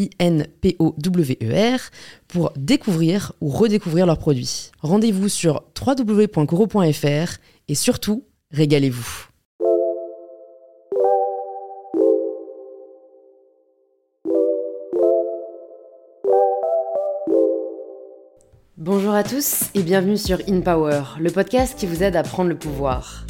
I-N-P-O-W-E-R, pour découvrir ou redécouvrir leurs produits. Rendez-vous sur www.coro.fr et surtout, régalez-vous. Bonjour à tous et bienvenue sur InPower, le podcast qui vous aide à prendre le pouvoir.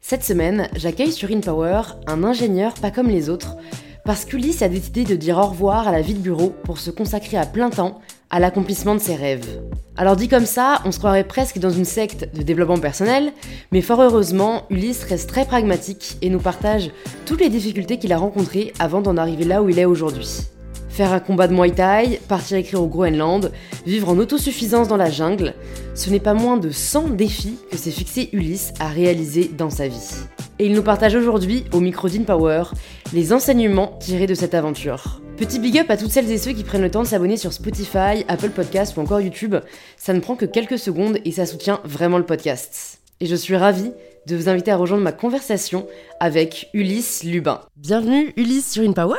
Cette semaine, j'accueille sur InPower un ingénieur pas comme les autres, parce qu'Ulysse a décidé de dire au revoir à la vie de bureau pour se consacrer à plein temps à l'accomplissement de ses rêves. Alors dit comme ça, on se croirait presque dans une secte de développement personnel, mais fort heureusement, Ulysse reste très pragmatique et nous partage toutes les difficultés qu'il a rencontrées avant d'en arriver là où il est aujourd'hui. Faire un combat de Muay Thai, partir écrire au Groenland, vivre en autosuffisance dans la jungle, ce n'est pas moins de 100 défis que s'est fixé Ulysse à réaliser dans sa vie. Et il nous partage aujourd'hui, au micro Power, les enseignements tirés de cette aventure. Petit big up à toutes celles et ceux qui prennent le temps de s'abonner sur Spotify, Apple Podcasts ou encore YouTube. Ça ne prend que quelques secondes et ça soutient vraiment le podcast. Et je suis ravie de vous inviter à rejoindre ma conversation avec Ulysse Lubin. Bienvenue Ulysse sur InPower.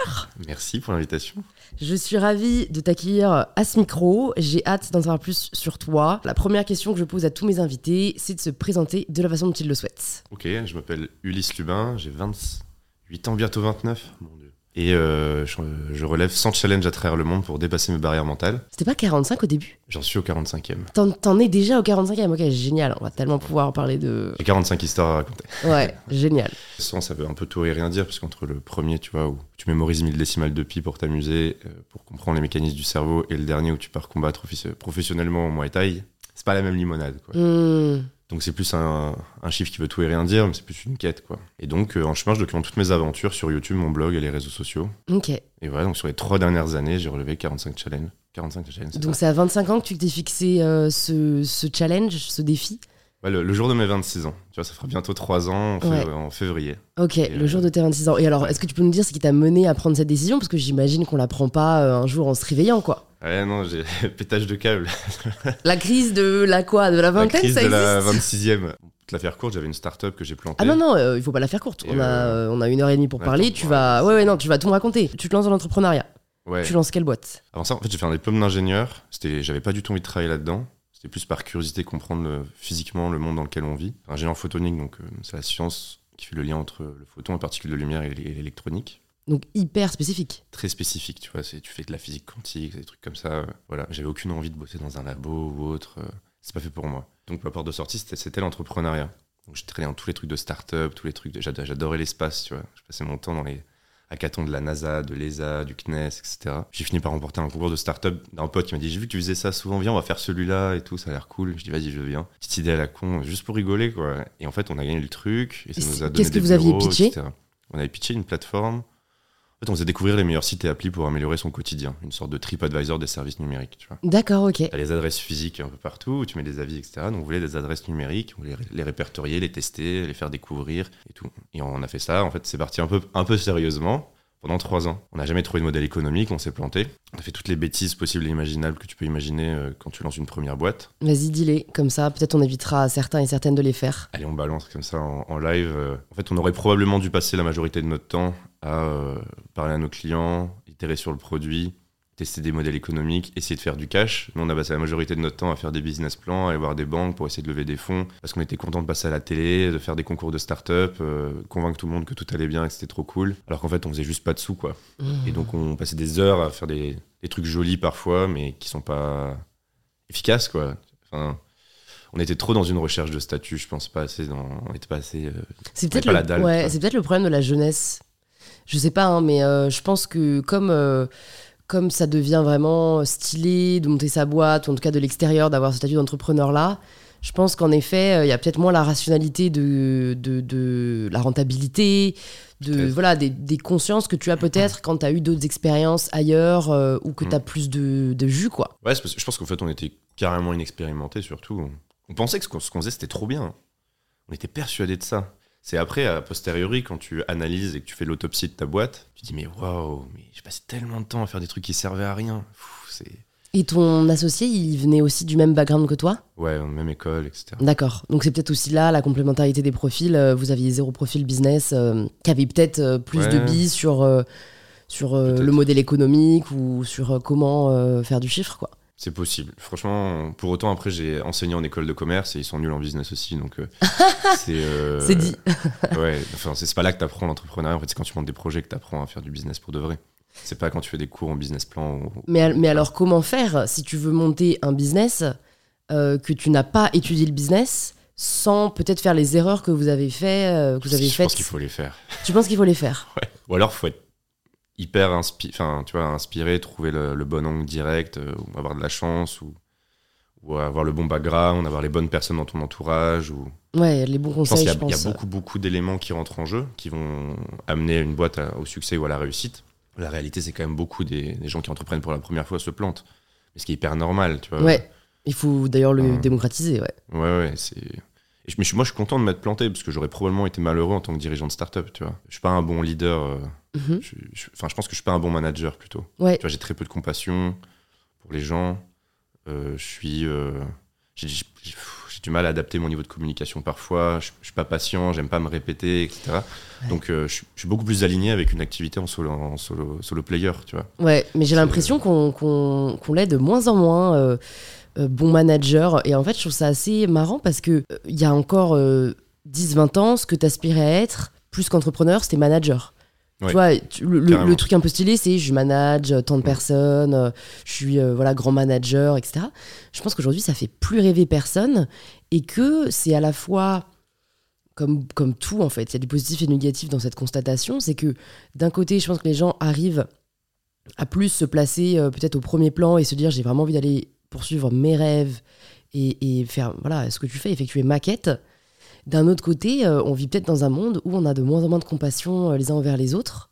Merci pour l'invitation. Je suis ravie de t'accueillir à ce micro. J'ai hâte d'en savoir plus sur toi. La première question que je pose à tous mes invités, c'est de se présenter de la façon dont ils le souhaitent. Ok, je m'appelle Ulysse Lubin, j'ai 28 ans, bientôt 29. Mon Dieu. Et euh, je, relève 100 challenges à travers le monde pour dépasser mes barrières mentales. C'était pas 45 au début? J'en suis au 45e. T'en, es déjà au 45e Ok, génial. On va tellement pouvoir parler de. J'ai 45 histoires à raconter. Ouais, génial. Souvent, ça veut un peu tout et rien dire, parce qu'entre le premier, tu vois, où tu mémorises 1000 décimales de pi pour t'amuser, euh, pour comprendre les mécanismes du cerveau, et le dernier où tu pars combattre professionnellement au Muay Thai, c'est pas la même limonade. Quoi. Hmm. Donc c'est plus un, chiffre qui veut tout et rien dire, mais c'est plus une quête, quoi. Et donc, euh, en chemin, je documente toutes mes aventures sur YouTube, mon blog et les réseaux sociaux. Ok. Et voilà, donc sur les trois dernières années, j'ai relevé 45 challenges. 45 challenges. Donc c'est à 25 ans que tu t'es fixé euh, ce, ce, challenge, ce défi? Le, jour de mes 26 ans. Tu vois, ça fera bientôt 3 ans en, février. Ok, le jour de tes 26 ans. Et alors, est-ce que tu peux nous dire ce qui t'a mené à prendre cette décision? Parce que j'imagine qu'on la prend pas euh, un jour en se réveillant, quoi. Ouais, non, j'ai pétage de câble. la crise de la quoi De la vingtaine, la crise de la 26e la faire courte, j'avais une start-up que j'ai plantée. Ah non, non, euh, il faut pas la faire courte. On, a, euh, on a une heure et demie pour parler. Tu vas. Ouais, ouais, non, tu vas tout me raconter. Tu te lances dans l'entrepreneuriat. Ouais. Tu lances quelle boîte? Avant ça, en fait, j'ai fait un diplôme d'ingénieur. J'avais pas du tout envie de travailler là-dedans. C'était plus par curiosité comprendre physiquement le monde dans lequel on vit. Ingénieur photonique, donc euh, c'est la science qui fait le lien entre le photon, en particulier de lumière, et l'électronique. Donc hyper spécifique. Très spécifique, tu vois. Tu fais de la physique quantique, des trucs comme ça. Voilà, j'avais aucune envie de bosser dans un labo ou autre. C'est pas fait pour moi. Donc ma porte de sortie, c'était l'entrepreneuriat. Donc j'ai traîné dans tous les trucs de start-up, tous les trucs. J'adorais l'espace, tu vois. Je passais mon temps dans les hackathons de la NASA, de l'ESA, du CNES, etc. J'ai fini par remporter un concours de start-up d'un pote qui m'a dit J'ai vu que tu faisais ça souvent, viens, on va faire celui-là et tout, ça a l'air cool. Je dis Vas-y, je viens. Petite idée à la con, juste pour rigoler, quoi. Et en fait, on a gagné le truc. Et ça nous a donné Qu'est-ce que vous aviez pitché? On avait pitché une plateforme on faisait découvrir les meilleurs sites et applis pour améliorer son quotidien, une sorte de trip advisor des services numériques. Tu vois. D'accord, ok. Tu as les adresses physiques un peu partout, où tu mets des avis, etc. Donc on voulait des adresses numériques, on voulait les répertorier, les tester, les faire découvrir et tout. Et on a fait ça, en fait, c'est parti un peu, un peu sérieusement pendant trois ans. On n'a jamais trouvé de modèle économique, on s'est planté. On a fait toutes les bêtises possibles et imaginables que tu peux imaginer euh, quand tu lances une première boîte. Vas-y, dis-les, comme ça, peut-être on évitera certains et certaines de les faire. Allez, on balance comme ça en, live. Euh. En fait, on aurait probablement dû passer la majorité de notre temps à euh, parler à nos clients, itérer sur le produit, tester des modèles économiques, essayer de faire du cash. Nous, on a passé la majorité de notre temps à faire des business plans, à aller voir des banques pour essayer de lever des fonds, parce qu'on était content de passer à la télé, de faire des concours de start-up, euh, convaincre tout le monde que tout allait bien et que c'était trop cool. Alors qu'en fait, on faisait juste pas de sous, quoi. Mmh. Et donc, on passait des heures à faire des, trucs jolis parfois, mais qui sont pas efficaces, quoi. Enfin, on était trop dans une recherche de statut, je pense pas assez dans, on était pas assez. euh, peut-être le, ouais, c'est peut-être le problème de la jeunesse. Je sais pas, hein, mais euh, je pense que comme, euh, comme ça devient vraiment stylé de monter sa boîte, ou en tout cas de l'extérieur, d'avoir ce statut d'entrepreneur-là, je pense qu'en effet, euh, il y a peut-être moins la rationalité de, de, de la rentabilité, de, voilà, des, des consciences que tu as peut-être quand tu as eu d'autres expériences ailleurs euh, ou que Mm. tu as plus de, de jus, quoi. Ouais, parce que je pense qu'en fait, on était carrément inexpérimentés, surtout. On pensait que ce qu'on ce qu'on faisait, c'était trop bien. On était persuadés de ça. C'est après, a posteriori, quand tu analyses et que tu fais l'autopsie de ta boîte, tu te dis, mais waouh, mais j'ai passé tellement de temps à faire des trucs qui servaient à rien. C'est. Et ton associé, il venait aussi du même background que toi? Ouais, même école, etc. D'accord. Donc c'est peut-être aussi là la complémentarité des profils. Euh, Vous aviez zéro profil business euh, qui avait peut-être euh, plus Ouais. de billes sur, euh, sur le modèle économique ou sur comment faire du chiffre, quoi. C'est possible. Franchement, pour autant, après, j'ai enseigné en école de commerce et ils sont nuls en business aussi. Donc, euh, c'est. euh, C'est dit. ouais, enfin, c'est pas là que tu apprends l'entrepreneuriat. En fait, c'est quand tu montes des projets que tu apprends à faire du business pour de vrai. C'est pas quand tu fais des cours en business plan. ou- Mais, mais alors comment faire si tu veux monter un business euh, que tu n'as pas étudié le business sans peut-être faire les erreurs que vous avez fait, que vous avez Je faites pense qu'il faut les faire. Tu penses qu'il faut les faire? Ouais. Ou alors, faut être hyper inspi- tu vois, inspiré, trouver le, le bon angle direct, euh, ou avoir de la chance, ou, ou avoir le bon background, avoir les bonnes personnes dans ton entourage. Ou... Ouais, les bons pense conseils, je a- il y pense. a beaucoup, beaucoup d'éléments qui rentrent en jeu, qui vont amener une boîte à- au succès ou à la réussite. La réalité, c'est quand même beaucoup des, des gens qui entreprennent pour la première fois se plantent. Mais ce qui est hyper normal, tu vois. Ouais. Il faut d'ailleurs le démocratiser, ouais. Ouais, ouais, c'est. Et je, mais je- moi, je suis content de m'être planté parce que j'aurais probablement été malheureux en tant que dirigeant de start-up, tu vois. Je suis pas un bon leader. euh, Mhm. je, je- enfin, je pense que je suis pas un bon manager plutôt. Ouais. Tu vois, j'ai très peu de compassion pour les gens. Euh, je suis. euh, j'ai, du mal à adapter mon niveau de communication parfois. Je, je suis pas patient, j'aime pas me répéter, etc. Donc, je, suis- beaucoup plus aligné avec une activité en solo, en solo, solo player, tu vois. Ouais, mais j'ai l'impression qu'on qu'on l'est de moins en moins bon manager. Et en fait, je trouve ça assez marrant parce que euh, il y a encore 10-20 ans, ce que tu aspirais à être, plus qu'entrepreneur, c'était manager. Ouais, tu vois, tu- le, truc un peu stylé, c'est je manage euh, tant de Ouais. personnes, euh, je suis euh, voilà grand manager, etc. Je pense qu'aujourd'hui, ça fait plus rêver personne et que c'est à la fois comme, comme tout en fait, il y a du positif et du négatif dans cette constatation, c'est que d'un côté, je pense que les gens arrivent à plus se placer euh, peut-être au premier plan et se dire j'ai vraiment envie d'aller poursuivre mes rêves et, faire voilà ce que tu fais, effectuer ma quête. D'un autre côté, euh, on vit peut-être dans un monde où on a de moins en moins de compassion euh, les uns envers les autres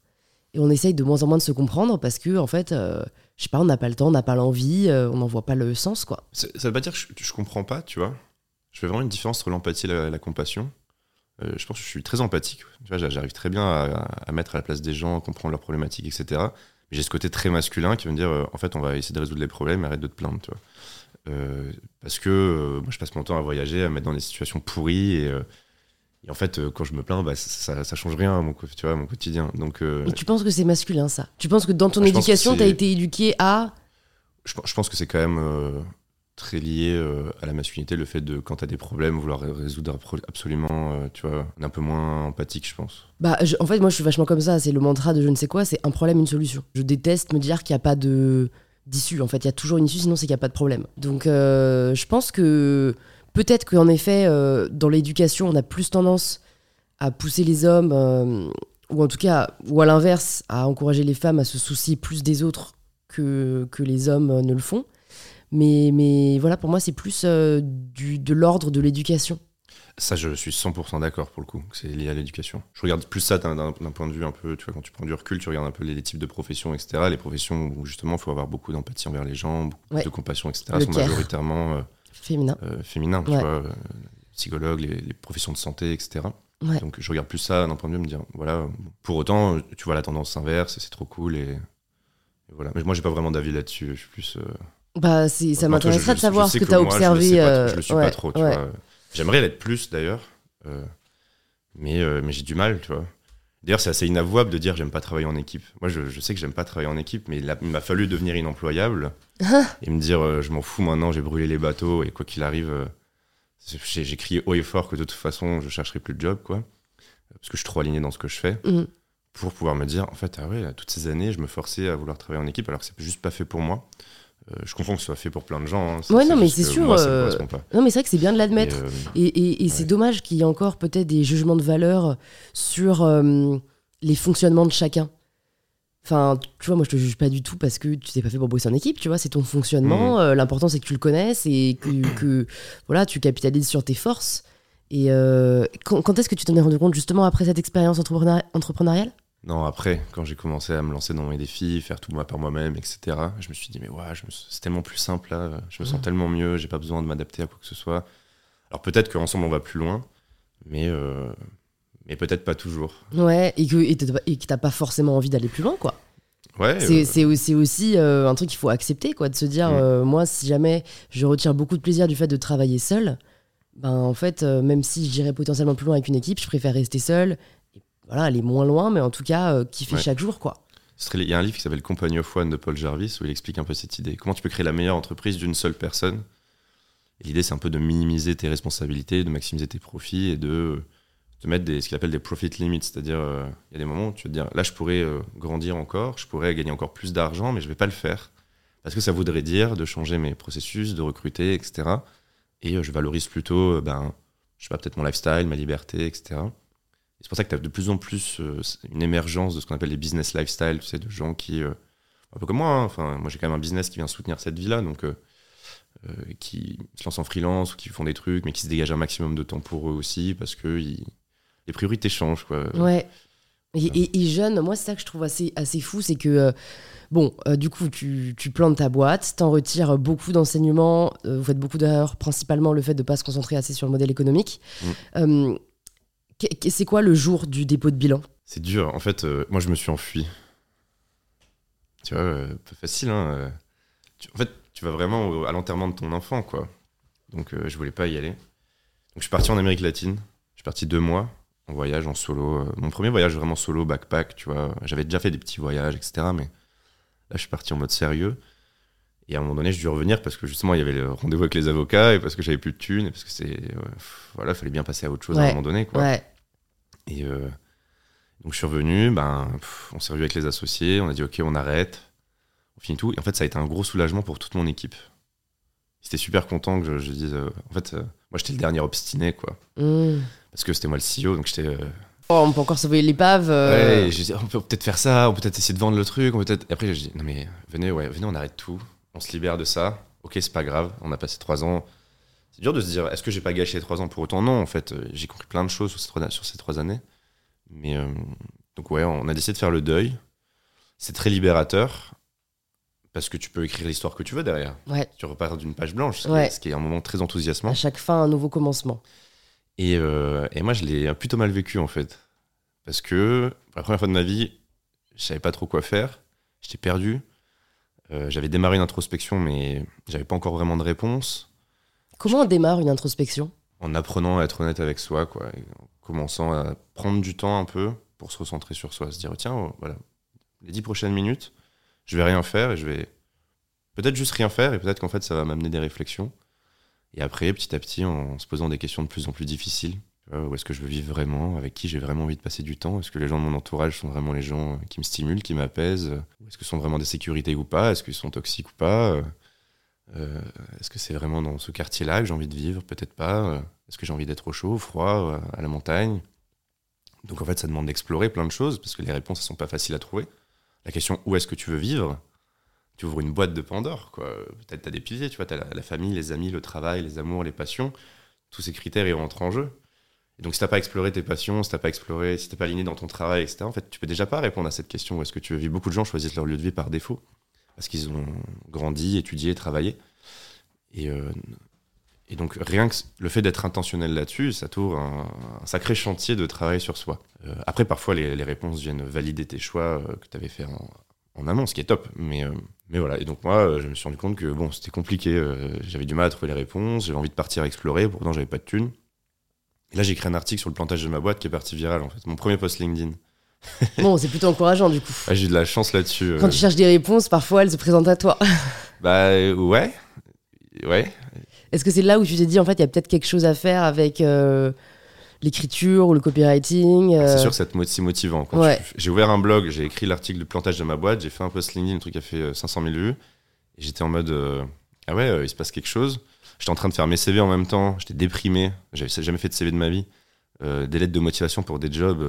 et on essaye de moins en moins de se comprendre parce que en fait, euh, je sais pas, on n'a pas le temps, on n'a pas l'envie, on n'en voit pas le sens quoi. Ça veut pas dire que je, je comprends pas, tu vois. Je fais vraiment une différence entre l'empathie et la, compassion. Je pense que je suis très empathique. J'arrive très bien à, à mettre à la place des gens, à comprendre leurs problématiques, etc. J'ai ce côté très masculin qui va me dire, euh, en fait, on va essayer de résoudre les problèmes, arrête de te plaindre, tu vois. Euh, parce que euh, moi, je passe mon temps à voyager, à me mettre dans des situations pourries et, et en fait, quand je me plains, bah, ça, ça change rien à mon, tu vois, à mon quotidien. Donc, Et tu penses que c'est masculin ça? Tu penses que dans ton Ah, que éducation, tu as été éduqué à je, je pense que c'est quand même très lié euh, à la masculinité, le fait de, quand tu as des problèmes, vouloir ré- résoudre absolument, euh, tu vois, un peu moins empathique, je pense. Bah, en fait, moi, je suis vachement comme ça. C'est le mantra de je ne sais quoi, c'est un problème, une solution. Je déteste me dire qu'il n'y a pas d'issue. En fait, il y a toujours une issue, sinon c'est qu'il n'y a pas de problème. Donc, euh, je pense que peut-être qu'en effet, dans l'éducation, on a plus tendance à pousser les hommes, ou en tout cas, ou à l'inverse, à encourager les femmes à se soucier plus des autres que, que les hommes ne le font. Mais, mais voilà, pour moi, c'est plus euh, du, de l'ordre de l'éducation. Ça, je suis 100% d'accord pour le coup, c'est lié à l'éducation. Je regarde plus ça d'un point de vue un peu, tu vois, quand tu prends du recul, tu regardes un peu les, les types de professions, etc. Les professions où justement il faut avoir beaucoup d'empathie envers les gens, beaucoup Ouais. de compassion, etc. Le sont care. majoritairement euh, Féminin. euh, féminins, tu Ouais. vois, euh, psychologues, les, les professions de santé, etc. Ouais. Donc je regarde plus ça d'un point de vue, me dire, voilà, pour autant, tu vois la tendance inverse, et c'est trop cool, et, et voilà. Mais moi, j'ai pas vraiment d'avis là-dessus, je suis plus. Bah, c'est- ça m'intéresserait de savoir ce que tu as moi, je le observé. sais pas euh, trop, je le suis ouais, pas trop, tu ouais. vois. J'aimerais l'être plus d'ailleurs, euh, mais, euh, mais j'ai du mal, tu vois. D'ailleurs, c'est assez inavouable de dire j'aime pas travailler en équipe. Moi, je, je sais que j'aime pas travailler en équipe, mais il m'a fallu devenir inemployable et me dire euh, je m'en fous maintenant, j'ai brûlé les bateaux et quoi qu'il arrive, j'ai crié haut et fort que de toute façon, je chercherai plus de job, quoi. Parce que je suis trop aligné dans ce que je fais Mhm. pour pouvoir me dire en fait, ah ouais, toutes ces années, je me forçais à vouloir travailler en équipe alors que c'est juste pas fait pour moi. Euh, je comprends que ce soit fait pour plein de gens. hein. Ouais, non, mais c'est sûr, Moi, euh, pas. Non, mais c'est vrai que c'est bien de l'admettre. Et, euh, Et, et- et c'est dommage qu'il y ait encore peut-être des jugements de valeur sur les fonctionnements de chacun. Enfin, tu vois, moi je te juge pas du tout parce que tu t'es pas fait pour bosser en équipe, tu vois, c'est ton fonctionnement. Euh, L'important c'est que tu le connaisses et que, que, voilà, tu capitalises sur tes forces. Et quand, quand est-ce que tu t'en es rendu compte justement après cette expérience entrepreneur- entrepreneuriale? Non, après, quand j'ai commencé à me lancer dans mes défis, faire tout moi par moi-même, etc., je me suis dit, mais ouais, c'est tellement plus simple là, je me sens Mhm. tellement mieux, j'ai pas besoin de m'adapter à quoi que ce soit. Alors peut-être qu'ensemble on va plus loin, mais, euh, mais peut-être pas toujours. Ouais, et que et t'as- pas forcément envie d'aller plus loin, quoi. Ouais, C'est euh, aussi, aussi, euh, un truc qu'il faut accepter, quoi, de se dire, Mm. euh, moi, si jamais je retire beaucoup de plaisir du fait de travailler seul, ben en fait, euh, même si j'irais potentiellement plus loin avec une équipe, je préfère rester seul. Voilà, aller moins loin, mais en tout cas, euh, kiffer Ouais. chaque jour, quoi. il y a un livre qui s'appelle Company of One de Paul Jarvis où il explique un peu cette idée. Comment tu peux créer la meilleure entreprise d'une seule personne? L'idée, c'est un peu de minimiser tes responsabilités, de maximiser tes profits et de te mettre des, ce qu'il appelle des profit limits. C'est-à-dire, euh, il y a des moments où tu vas te dire, là, je pourrais euh, grandir encore, je pourrais gagner encore plus d'argent, mais je vais pas le faire. Parce que ça voudrait dire de changer mes processus, de recruter, etc. Et euh, je valorise plutôt, euh, ben, je sais pas, peut-être mon lifestyle, ma liberté, etc. C'est pour ça que tu as de plus en plus euh, une émergence de ce qu'on appelle les business lifestyle, tu sais, de gens qui, euh, un peu comme moi, hein, enfin, moi j'ai quand même un business qui vient soutenir cette vie-là, donc euh, qui se lancent en freelance ou qui font des trucs, mais qui se dégagent un maximum de temps pour eux aussi, parce que ils- les priorités changent, quoi. Ouais. Et, et- et jeune, moi, c'est ça que je trouve assez, assez fou, c'est que, euh, bon, euh, du coup, tu, tu plantes ta boîte, t'en retires beaucoup d'enseignements, euh, vous faites beaucoup d'erreurs, principalement le fait de ne pas se concentrer assez sur le modèle économique. Mm. Euh, c'est quoi le jour du dépôt de bilan? C'est dur. En fait, euh, moi, je me suis enfui. Tu vois, euh, pas facile, hein. euh. Tu- en fait, tu vas vraiment au- à l'enterrement de ton enfant, quoi. Donc, euh, je voulais pas y aller. Donc, je suis parti en Amérique latine. Je suis parti deux mois en voyage, en solo. Euh, Mon premier voyage vraiment solo, backpack, tu vois. J'avais déjà fait des petits voyages, etc. Mais là, je suis parti en mode sérieux. Et à un moment donné, je dû revenir parce que justement, il y avait le rendez-vous avec les avocats et parce que j'avais plus de thunes et parce que c'est. pff, voilà, fallait bien passer à autre chose à un moment donné, quoi. Ouais. Et euh, donc je suis revenu, ben, pff, on s'est revu avec les associés, on a dit ok, on arrête, on finit tout. Et en fait, ça a été un gros soulagement pour toute mon équipe. Ils étaient super contents que je, je dise. euh, en fait, euh, moi j'étais le dernier obstiné, quoi. Mm. Parce que c'était moi le CEO, donc j'étais. Oh, on peut encore sauver l'épave. euh, Ouais, j'ai dit, on peut peut-être faire ça, on peut peut-être essayer de vendre le truc, on peut peut-être. Et après, j'ai dit non mais venez, ouais, venez, on arrête tout, on se libère de ça. Ok, c'est pas grave, on a passé trois ans. C'est dur de se dire, est-ce que j'ai pas gâché les trois ans pour autant? Non, en fait, euh, j'ai compris plein de choses sur ces trois, sur ces trois années. Mais euh, donc ouais, on a décidé de faire le deuil. C'est très libérateur parce que tu peux écrire l'histoire que tu veux derrière. Ouais. Tu repars d'une page blanche, ce qui est- Ouais. ce qui est un moment très enthousiasmant. À chaque fin, un nouveau commencement. Et, euh, et moi, je l'ai plutôt mal vécu, en fait. Parce que, pour la première fois de ma vie, je savais pas trop quoi faire. J'étais perdu. Euh, j'avais démarré une introspection, mais j'avais pas encore vraiment de réponse. Comment on démarre une introspection? En apprenant à être honnête avec soi, quoi. En commençant à prendre du temps un peu pour se recentrer sur soi. Se dire, tiens, oh, voilà, les dix prochaines minutes, je vais rien faire et je vais peut-être juste rien faire et peut-être qu'en fait, ça va m'amener des réflexions. Et après, petit à petit, en se posant des questions de plus en plus difficiles. Où est-ce que je veux vivre vraiment? Avec qui j'ai vraiment envie de passer du temps? Est-ce que les gens de mon entourage sont vraiment les gens qui me stimulent, qui m'apaisent? Est-ce que ce sont vraiment des sécurités ou pas? Est-ce qu'ils sont toxiques ou pas? Euh, Est-ce que c'est vraiment dans ce quartier-là que j'ai envie de vivre? Peut-être pas. Euh, Est-ce que j'ai envie d'être au chaud, au froid, euh, à la montagne? Donc en fait, ça demande d'explorer plein de choses parce que les réponses ne sont pas faciles à trouver. La question où est-ce que tu veux vivre? Tu ouvres une boîte de Pandore. Peut-être tu as des piliers, tu vois, tu as la, famille, les amis, le travail, les amours, les passions. Tous ces critères, ils rentrent en jeu. Et donc si t'as pas exploré tes passions, si t'as pas exploré, si pas aligné dans ton travail, etc., en fait, tu peux déjà pas répondre à cette question où est-ce que tu veux vivre? Beaucoup de gens choisissent leur lieu de vie par défaut parce qu'ils ont grandi, étudié, travaillé. Et, euh, et donc, rien que le fait d'être intentionnel là-dessus, ça t'ouvre un, sacré chantier de travail sur soi. Euh, après, parfois, les, réponses viennent valider tes choix euh, que tu avais fait en, amont, ce qui est top. Mais, voilà. Et donc, moi, je me suis rendu compte que bon, c'était compliqué. j'avais du mal à trouver les réponses. J'avais envie de partir explorer. Pourtant, j'avais pas de thunes. Là, j'ai écrit un article sur le plantage de ma boîte qui est parti viral, en fait. Mon premier post LinkedIn. Bon, c'est plutôt encourageant du coup. J'ai eu de la chance là-dessus. euh. Quand tu cherches des réponses, parfois elles se présentent à toi. Bah, euh, ouais. Ouais. Est-ce que c'est là où tu t'es dit, en fait, il y a peut-être quelque chose à faire avec euh, l'écriture ou le copywriting euh, C'est sûr que ça te motivant. Quand Ouais. tu- J'ai ouvert un blog, j'ai écrit l'article de plantage de ma boîte, j'ai fait un post LinkedIn, le truc a fait euh, 500 000 vues. Et j'étais en mode, euh, ah ouais, il se passe quelque chose. J'étais en train de faire mes CV en même temps. J'étais déprimé. J'avais jamais fait de CV de ma vie. Des lettres de motivation pour des jobs,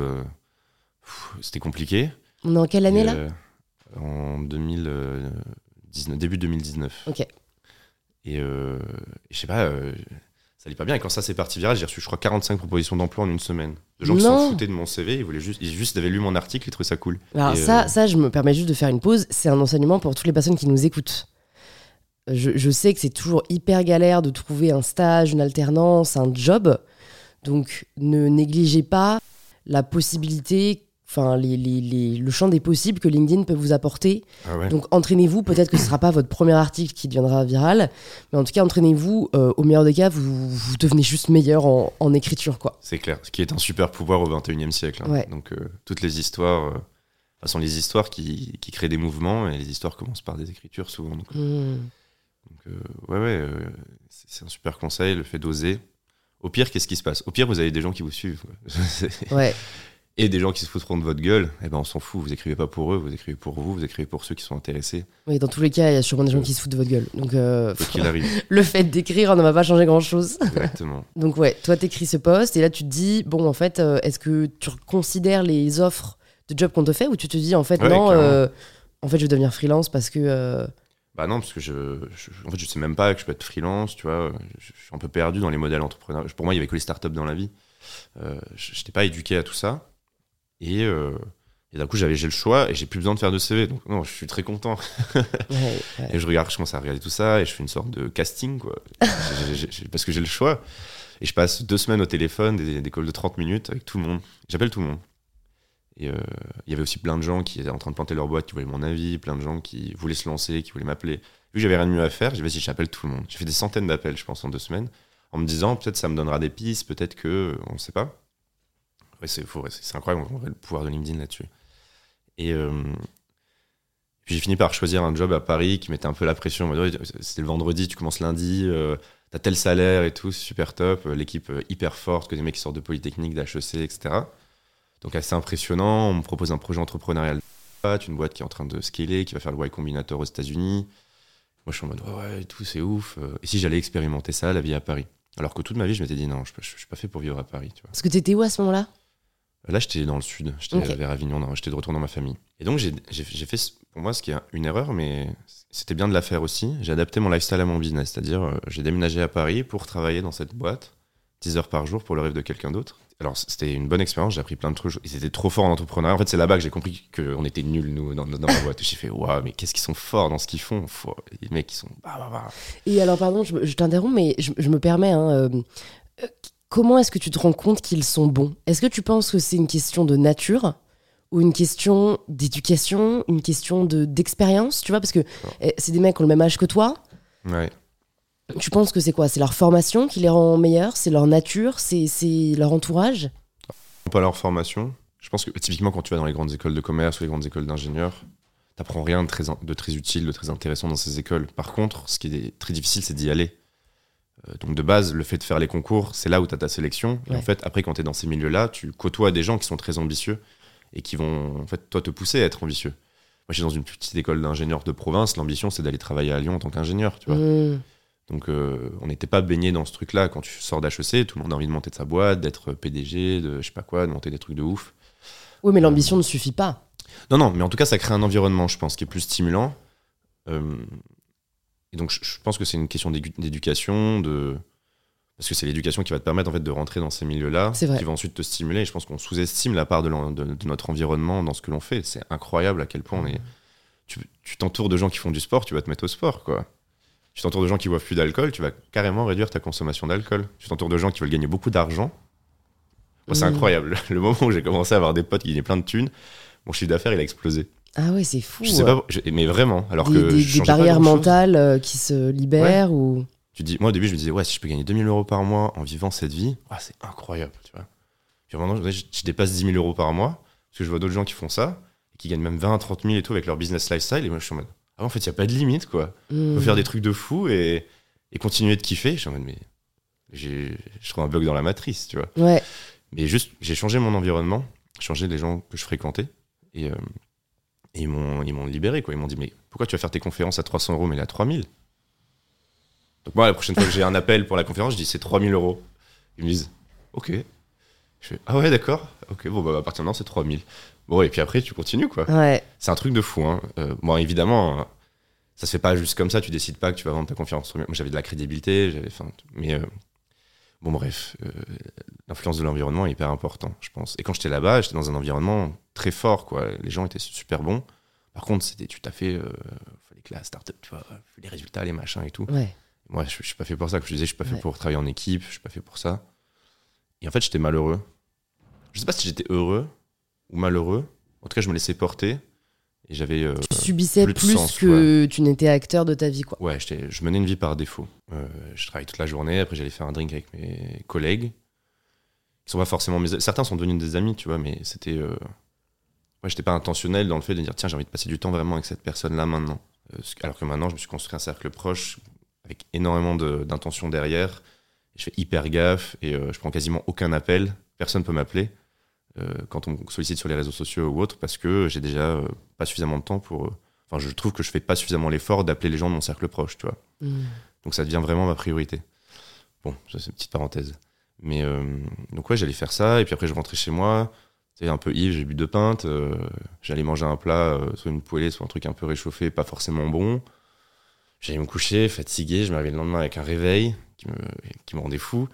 c'était compliqué. On est en quelle année Et, là euh, En 2019, début 2019. Ok. Et euh, et je sais pas, euh, ça allait pas bien. Et quand ça s'est parti viral, j'ai reçu, je crois, 45 propositions d'emploi en une semaine. De gens qui Non. s'en foutaient de mon CV, ils voulaient juste, ils juste avaient lu mon article, ils trouvaient ça cool. Alors Et, ça, euh, ça, je me permets juste de faire une pause. C'est un enseignement pour toutes les personnes qui nous écoutent. Je, je sais que c'est toujours hyper galère de trouver un stage, une alternance, un job. Donc ne négligez pas la possibilité, enfin les, les- les- le champ des possibles que LinkedIn peut vous apporter. Ah ouais. Donc entraînez-vous. Peut-être que ce sera pas votre premier article qui deviendra viral, mais en tout cas entraînez-vous. Euh, au meilleur des cas, vous, vous devenez juste meilleur en, en écriture, quoi. C'est clair, ce qui est un super pouvoir au 21e siècle. hein. Ouais. Donc euh, toutes les histoires, euh, sont les histoires qui, qui créent des mouvements et les histoires commencent par des écritures souvent. Donc, donc, euh, ouais, ouais, euh, c'est un super conseil, le fait d'oser. Au pire, qu'est-ce qui se passe? Au pire, vous avez des gens qui vous suivent. Ouais. Et des gens qui se foutront de votre gueule. Eh ben, on s'en fout. Vous écrivez pas pour eux, vous écrivez pour vous, vous écrivez pour ceux qui sont intéressés. Oui, dans tous les cas, il y a sûrement des gens qui se foutent de votre gueule. Donc, euh, arrive. le fait d'écrire ne va pas changer grand-chose. Exactement. Donc, ouais, toi, t'écris ce poste et là, tu te dis, bon, en fait, euh, est-ce que tu considères les offres de job qu'on te fait ou tu te dis, en fait, Ouais, non, euh, en fait, je vais devenir freelance parce que. euh, Bah non, parce que je, je- en fait, je sais même pas que je peux être freelance, tu vois. Je, je suis un peu perdu dans les modèles entrepreneurs. Pour moi, il y avait que les startups dans la vie. Je n'étais pas éduqué à tout ça. Et, euh, et d'un coup, j'avais, j'ai le choix et j'ai plus besoin de faire de CV. Donc, non, je suis très content. ouais, ouais. Et je regarde, je commence à regarder tout ça et je fais une sorte de casting, quoi. Parce que j'ai le choix. Et je passe deux semaines au téléphone, des, des calls de 30 minutes avec tout le monde. J'appelle tout le monde. Et euh, il y avait aussi plein de gens qui étaient en train de planter leur boîte, qui voulaient mon avis, plein de gens qui voulaient se lancer, qui voulaient m'appeler. Vu que j'avais rien de mieux à faire, j'ai dit, vas-y, j'appelle tout le monde. J'ai fait des centaines d'appels, je pense, en deux semaines, en me disant, peut-être ça me donnera des pistes, peut-être que, on ne sait pas. C'est incroyable, le pouvoir de LinkedIn là-dessus. Et euh, j'ai fini par choisir un job à Paris qui mettait un peu la pression. C'était le vendredi, tu commences lundi, euh, t'as tel salaire et tout, super top. euh, L'équipe euh, hyper forte, que des mecs qui sortent de Polytechnique, d'HEC, etc. Donc assez impressionnant. On me propose un projet entrepreneurial, une boîte qui est en train de scaler, qui va faire le Y Combinator aux États-Unis. Moi, je suis en mode, ouais, ouais, tout, c'est ouf. Et si j'allais expérimenter ça, la vie à Paris? Alors que toute ma vie, je m'étais dit, non, je, je suis pas fait pour vivre à Paris, tu vois. Parce que t'étais où à ce moment-là? Là, j'étais dans le sud, j'étais Ok. vers Avignon, j'étais de retour dans ma famille. Et donc, j'ai fait, pour moi, ce qui est une erreur, mais c'était bien de la faire aussi. J'ai adapté mon lifestyle à mon business, c'est-à-dire, euh, j'ai déménagé à Paris pour travailler dans cette boîte, 10 heures par jour pour le rêve de quelqu'un d'autre. Alors, c'était une bonne expérience, j'ai appris plein de trucs. Ils étaient trop forts en entrepreneuriat. En fait, c'est là-bas que j'ai compris qu'on était nuls, nous, dans, dans la boîte. J'ai fait, waouh, mais qu'est-ce qu'ils sont forts dans ce qu'ils font Faut- Les mecs, ils sont. bah, bah, bah. Et alors, pardon, je, je t'interromps, mais je, je me permets. hein, euh, euh, comment est-ce que tu te rends compte qu'ils sont bons? Est-ce que tu penses que c'est une question de nature ou une question d'éducation, une question de d'expérience? Tu vois, parce que eh, c'est des mecs qui ont le même âge que toi. Ouais. Tu penses que c'est quoi? C'est leur formation qui les rend meilleurs? C'est leur nature? C'est leur entourage? Pas leur formation. Je pense que typiquement quand tu vas dans les grandes écoles de commerce ou les grandes écoles d'ingénieurs, t'apprends rien de très, in- de très utile, de très intéressant dans ces écoles. Par contre, ce qui est très difficile, c'est d'y aller. Euh, donc de base, le fait de faire les concours, c'est là où tu as ta sélection. Et en fait, après, quand tu es dans ces milieux-là, tu côtoies des gens qui sont très ambitieux et qui vont, en fait, toi, te pousser à être ambitieux. Moi, je suis dans une petite école d'ingénieurs de province. L'ambition, c'est d'aller travailler à Lyon en tant qu'ingénieur, tu vois. Mmh. Donc, euh, on n'était pas baigné dans ce truc-là. Quand tu sors d'HEC, tout le monde a envie de monter de sa boîte, d'être PDG, de je sais pas quoi, de monter des trucs de ouf. Oui, mais l'ambition ne suffit pas. Non, non, mais en tout cas, ça crée un environnement, je pense, qui est plus stimulant. Euh, et donc, je, je pense que c'est une question d'éducation, de... parce que c'est l'éducation qui va te permettre en fait de rentrer dans ces milieux-là, qui va ensuite te stimuler. Et je pense qu'on sous-estime la part de, l'en- de- de notre environnement dans ce que l'on fait. C'est incroyable à quel point on est. Tu t'entoures de gens qui font du sport, tu vas te mettre au sport, quoi. Tu t'entoures de gens qui boivent plus d'alcool, tu vas carrément réduire ta consommation d'alcool. Tu t'entoures de gens qui veulent gagner beaucoup d'argent. C'est Mm. incroyable. Le moment où j'ai commencé à avoir des potes qui gagnaient plein de thunes, mon chiffre d'affaires, il a explosé. Ah ouais, c'est fou. Je sais pas, je- mais vraiment. Alors des, que des- je des changeais pas barrières grand-chose. mentales euh, qui se libèrent ou. Tu dis, moi au début, je me disais, ouais, si je peux gagner 2000 euros par mois en vivant cette vie, ah, c'est incroyable, tu vois. Puis maintenant, je, je dépasse 10 000 euros par mois parce que je vois d'autres gens qui font ça et qui gagnent même 20 30 000 et tout avec leur business lifestyle. Et moi, je suis en mode, ah, en fait, il n'y a pas de limite, quoi. On Mmh. peut faire des trucs de fou et, et continuer de kiffer. Je suis en mode, mais j'ai- je trouve un bug dans la matrice, tu vois. Ouais. Mais juste, j'ai changé mon environnement, changé les gens que je fréquentais et, euh, et ils m'ont ils m'ont libéré, quoi. Ils m'ont dit, mais pourquoi tu vas faire tes conférences à 300 euros, mais là, à 3000 Donc, moi, la prochaine fois que j'ai un appel pour la conférence, je dis c'est 3000 euros. Ils me disent, ok. Je fais, ah ouais, d'accord. Ok, bon, bah, à partir de maintenant, c'est 3000. Bon, et puis après, tu continues, quoi. Ouais. C'est un truc de fou. Hein. Euh, bon, évidemment, ça se fait pas juste comme ça. Tu décides pas que tu vas vendre ta conférence. Moi, j'avais de la crédibilité, j'avais, mais euh, bon, bref, euh, l'influence de l'environnement est hyper important, je pense. Et quand j'étais là-bas, j'étais dans un environnement très fort, quoi. Les gens étaient super bons. Par contre, c'était, tu t'as fait, euh, fallait que la startup, tu vois, les résultats, les machins et tout. Ouais. Moi, je, je suis pas fait pour ça. Comme je disais, je suis pas fait Ouais. pour travailler en équipe. Je suis pas fait pour ça. Et en fait, j'étais malheureux. Je sais pas si j'étais heureux ou malheureux. En tout cas, je me laissais porter. Et j'avais. euh, Tu subissais plus de plus, sens, que tu n'étais acteur de ta vie, quoi. Ouais, je menais une vie par défaut. Euh, je travaillais toute la journée, après j'allais faire un drink avec mes collègues, qui sont pas forcément mes... Certains sont devenus des amis, tu vois, mais c'était... Euh... Ouais, j'étais pas intentionnel dans le fait de dire, tiens, j'ai envie de passer du temps vraiment avec cette personne-là maintenant. Euh, alors que maintenant, je me suis construit un cercle proche, avec énormément de- d'intention derrière. Je fais hyper gaffe, et je prends quasiment aucun appel. Personne peut m'appeler quand on me sollicite sur les réseaux sociaux ou autre, parce que j'ai déjà euh, pas suffisamment de temps pour... euh, Enfin, je trouve que je fais pas suffisamment l'effort d'appeler les gens de mon cercle proche, tu vois. Mm. Donc ça devient vraiment ma priorité. Bon, ça c'est une petite parenthèse. Mais euh, donc ouais, j'allais faire ça, et puis après je rentrais chez moi, c'est un peu ivre, j'ai bu deux pintes, euh, j'allais manger un plat, euh, soit une poêlée, soit un truc un peu réchauffé, pas forcément bon. J'allais me coucher, fatigué, je me réveillais le lendemain avec un réveil qui me, qui me rendait fou.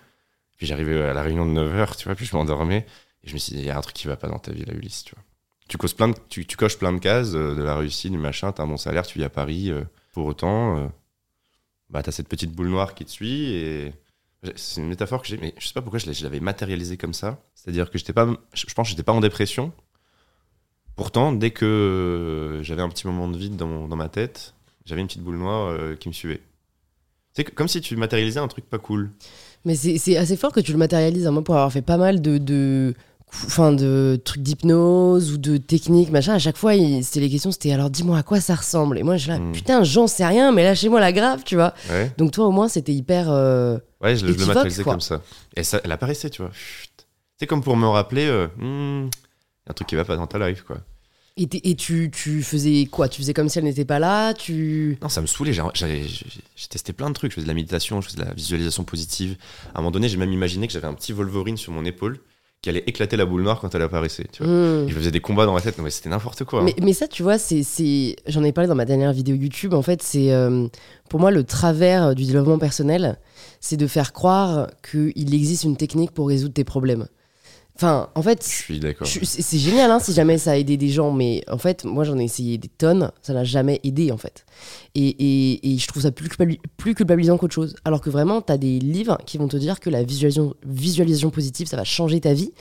Puis j'arrivais à la réunion de 9h, tu vois, puis je m'endormais, et je me suis dit, il y a un truc qui va pas dans ta vie là, Ulysse, tu vois. Tu, causes plein de- tu, coches plein de cases, euh, de la réussite, du machin, t'as un bon salaire, tu vis à Paris, euh, pour autant... euh, bah, t'as cette petite boule noire qui te suit et c'est une métaphore que j'ai, mais je sais pas pourquoi je l'avais matérialisée comme ça. C'est-à-dire que j'étais pas, je pense que j'étais pas en dépression. Pourtant, dès que euh, j'avais un petit moment de vide dans, dans ma tête, j'avais une petite boule noire qui me suivait. C'est comme si tu matérialisais un truc pas cool. Mais c'est assez fort que tu le matérialises. hein. Moi, pour avoir fait pas mal de, enfin, de trucs d'hypnose ou de techniques, machin, à chaque fois, c'était les questions, c'était alors dis-moi à quoi ça ressemble? Et moi, je là, Mm. putain, j'en sais rien, mais lâchez-moi la grave, tu vois. Ouais, Donc, toi, au moins, c'était hyper. euh, ouais je, le- matérialisais quoi. comme ça. Et ça, elle apparaissait, tu vois. C'est comme pour me rappeler, euh, Hmm, un truc qui va pas dans ta life, quoi. Et, tu, tu faisais quoi? Tu faisais comme si elle n'était pas là? Tu. Non, ça me saoulait. J'ai testé plein de trucs. Je faisais de la méditation, je faisais de la visualisation positive. À un moment donné, j'ai même imaginé que j'avais un petit Wolverine sur mon épaule qui allait éclater la boule noire quand elle apparaissait. Tu vois. Mm. Et je faisais des combats dans ma tête. Non, mais c'était n'importe quoi. hein. Mais, mais ça, tu vois, c'est, c'est, j'en ai parlé dans ma dernière vidéo YouTube. En fait, c'est euh, pour moi le travers du développement personnel, c'est de faire croire qu'il existe une technique pour résoudre tes problèmes. Enfin, en fait, Je suis d'accord. je- c'est génial hein, si jamais ça a aidé des gens, mais en fait, moi j'en ai essayé des tonnes, ça n'a jamais aidé en fait. Et, et- et je trouve ça plus, culpabili- plus culpabilisant qu'autre chose. Alors que vraiment, tu as des livres qui vont te dire que la visualisation, visualisation positive, ça va changer ta vie.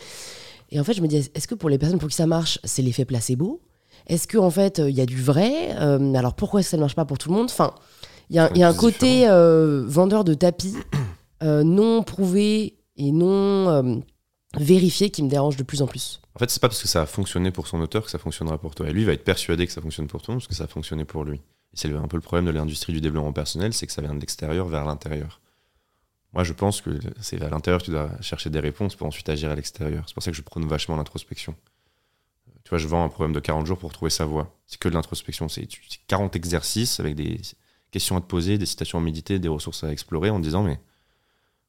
Et en fait, je me dis, est-ce que pour les personnes pour qui ça marche, c'est l'effet placebo? Est-ce qu'en en fait, il y a du vrai? Euh, Alors pourquoi ça ne marche pas pour tout le monde? Enfin, il y a, y un côté euh, vendeur de tapis euh, non prouvé et non vérifié qui me dérange de plus en plus. En fait, c'est pas parce que ça a fonctionné pour son auteur que ça fonctionnera pour toi. Et lui, il va être persuadé que ça fonctionne pour toi parce que ça a fonctionné pour lui. C'est un peu le problème de l'industrie du développement personnel, c'est que ça vient de l'extérieur vers l'intérieur. Moi, je pense que c'est vers l'intérieur que tu dois chercher des réponses pour ensuite agir à l'extérieur. C'est pour ça que je prône vachement l'introspection. Tu vois, je vends un programme de 40 jours pour trouver sa voie. C'est que de l'introspection. C'est tu- c'est 40 exercices avec des questions à te poser, des citations à méditer, des ressources à explorer en te disant, mais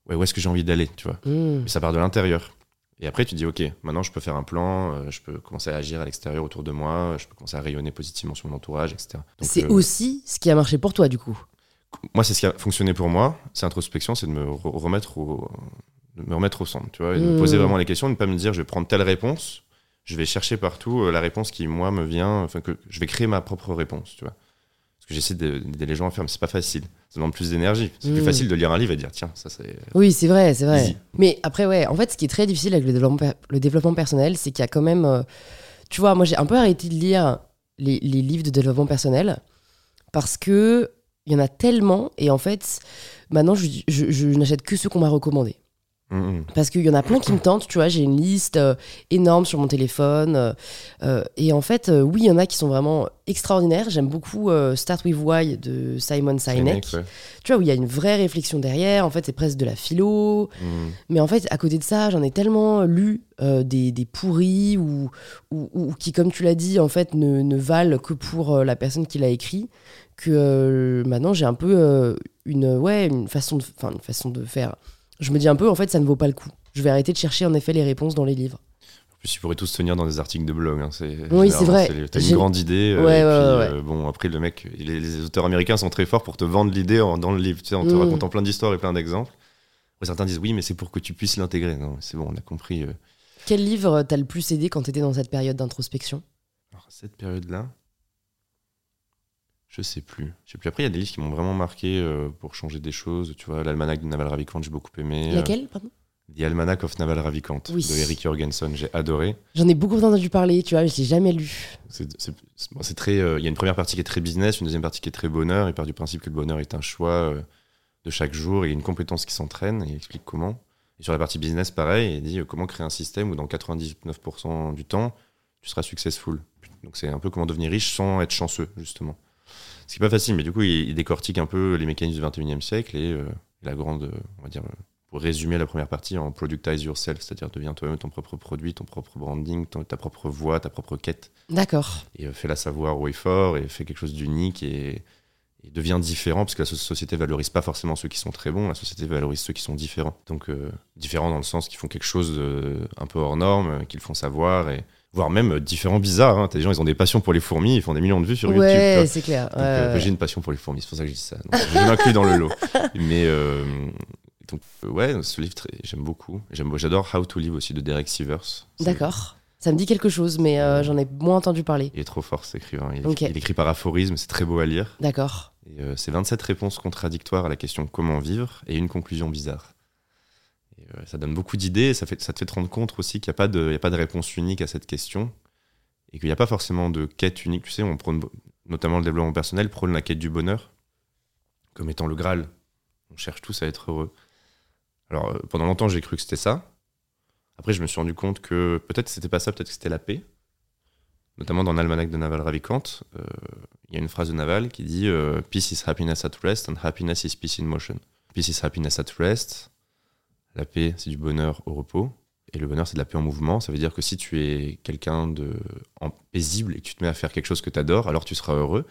ouais, où est-ce que j'ai envie d'aller, tu vois? Hmm. mais ça part de l'intérieur. Et après, tu dis, OK, maintenant je peux faire un plan, euh, je peux commencer à agir à l'extérieur autour de moi, je peux commencer à rayonner positivement sur mon entourage, etc. C'est euh, aussi ce qui a marché pour toi, du coup. Moi, c'est ce qui a fonctionné pour moi, c'est introspection, c'est de me re- remettre au, de me remettre au centre, tu vois, et de me Mmh. poser vraiment les questions, de ne pas me dire, je vais prendre telle réponse, je vais chercher partout euh, la réponse qui, moi, me vient, enfin, que je vais créer ma propre réponse, tu vois. Parce que j'essaie de- d'aider les gens à faire, mais c'est pas facile. Ça demande plus d'énergie. C'est plus Mmh. facile de lire un livre et de dire, tiens, ça c'est. Oui, c'est vrai, c'est vrai. Easy. Mais après, ouais, en fait, ce qui est très difficile avec le développement, le développement personnel, c'est qu'il y a quand même. euh, tu vois, moi, j'ai un peu arrêté de lire les, les livres de développement personnel parce que il y en a tellement et en fait, maintenant, je, je- je n'achète que ceux qu'on m'a recommandés. Mm, mm. Parce qu'il y en a plein qui me tentent, tu vois, j'ai une liste euh, énorme sur mon téléphone. euh, euh, et en fait, euh, oui, il y en a qui sont vraiment extraordinaires. J'aime beaucoup Start With Why de Simon Sinek. ouais. Tu vois, où il y a une vraie réflexion derrière. En fait, c'est presque de la philo. Mm. Mais en fait, à côté de ça, j'en ai tellement lu des, des pourris ou, ou, ou qui, comme tu l'as dit, en fait, ne, ne valent que pour la personne qui l'a écrit, que maintenant j'ai un peu une, ouais, une, façon de, une façon de faire. Je me dis un peu, en fait, ça ne vaut pas le coup. Je vais arrêter de chercher, en effet, les réponses dans les livres. En plus, ils pourraient tous tenir dans des articles de blog. hein, c'est- Oui, c'est vrai. T'as une grande idée. euh, Ouais, et ouais, puis, euh, bon, après, le mec, les, les auteurs américains sont très forts pour te vendre l'idée dans le livre, tu sais, en te Mm. racontant plein d'histoires et plein d'exemples. Certains disent oui, mais c'est pour que tu puisses l'intégrer. Non, c'est bon, on a compris. euh. Quel livre t'a le plus aidé quand tu étais dans cette période d'introspection? Cette période-là, je sais plus. Je sais plus. Après, il y a des livres qui m'ont vraiment marqué euh, pour changer des choses. Tu vois, l'almanach de Naval Ravikant, j'ai beaucoup aimé. Laquelle, pardon? Euh, The Almanac of Naval Ravikant Oui. de Eric Jorgensen, j'ai adoré. J'en ai beaucoup entendu parler, tu vois, je l'ai jamais lu. C'est très. euh, Il y a une première partie qui est très business, une deuxième partie qui est très bonheur. Il part du principe que le bonheur est un choix euh, de chaque jour et une compétence qui s'entraîne. Et il explique comment. Et sur la partie business, pareil, il dit euh, comment créer un système où dans 99% du temps, tu seras successful. Donc c'est un peu comment devenir riche sans être chanceux, justement. Ce qui n'est pas facile, mais du coup, il, il décortique un peu les mécanismes du 21e siècle et euh, la grande, on va dire, pour résumer la première partie, en productize yourself, c'est-à-dire deviens toi-même ton propre produit, ton propre branding, ton- ta propre voix, ta propre quête D'accord. et euh, fais-la savoir haut et fort et fais quelque chose d'unique et, et deviens différent parce que la so- société valorise pas forcément ceux qui sont très bons, la société valorise ceux qui sont différents. Donc euh, différents dans le sens qu'ils font quelque chose de, un peu hors norme, qu'ils font savoir et voire même euh, différents bizarres. Hein. T'as des gens ils ont des passions pour les fourmis, ils font des millions de vues sur YouTube. ouais, c'est clair. Ouais, euh, ouais. J'ai une passion pour les fourmis, c'est pour ça que je dis ça. Donc, je m'inclus dans le lot. Mais euh, donc, ouais, ce livre, j'aime beaucoup. J'adore How to Live aussi de Derek Sivers. D'accord. Ça me dit quelque chose, mais euh, j'en ai moins entendu parler. Il est trop fort cet écrivain. Il, il écrit par aphorisme, c'est très beau à lire. D'accord. C'est 27 réponses contradictoires à la question comment vivre? et une conclusion bizarre. Euh, ça donne beaucoup d'idées, ça, ça te fait te rendre compte aussi qu'il n'y a, pas de- a pas de réponse unique à cette question et qu'il n'y a pas forcément de quête unique. Tu sais, on prône, notamment le développement personnel, prône la quête du bonheur comme étant le Graal. On cherche tous à être heureux. Alors, euh, pendant longtemps, j'ai cru que c'était ça. Après, je me suis rendu compte que peut-être c'était pas ça, peut-être que c'était la paix. Notamment dans l'almanach de Naval Ravikant, euh, il y a une phrase de Naval qui dit Peace is happiness at rest and happiness is peace in motion. Peace is happiness at rest. La paix, c'est du bonheur au repos. Et le bonheur, c'est de la paix en mouvement. Ça veut dire que si tu es quelqu'un de en paisible et que tu te mets à faire quelque chose que tu adores, alors tu seras heureux.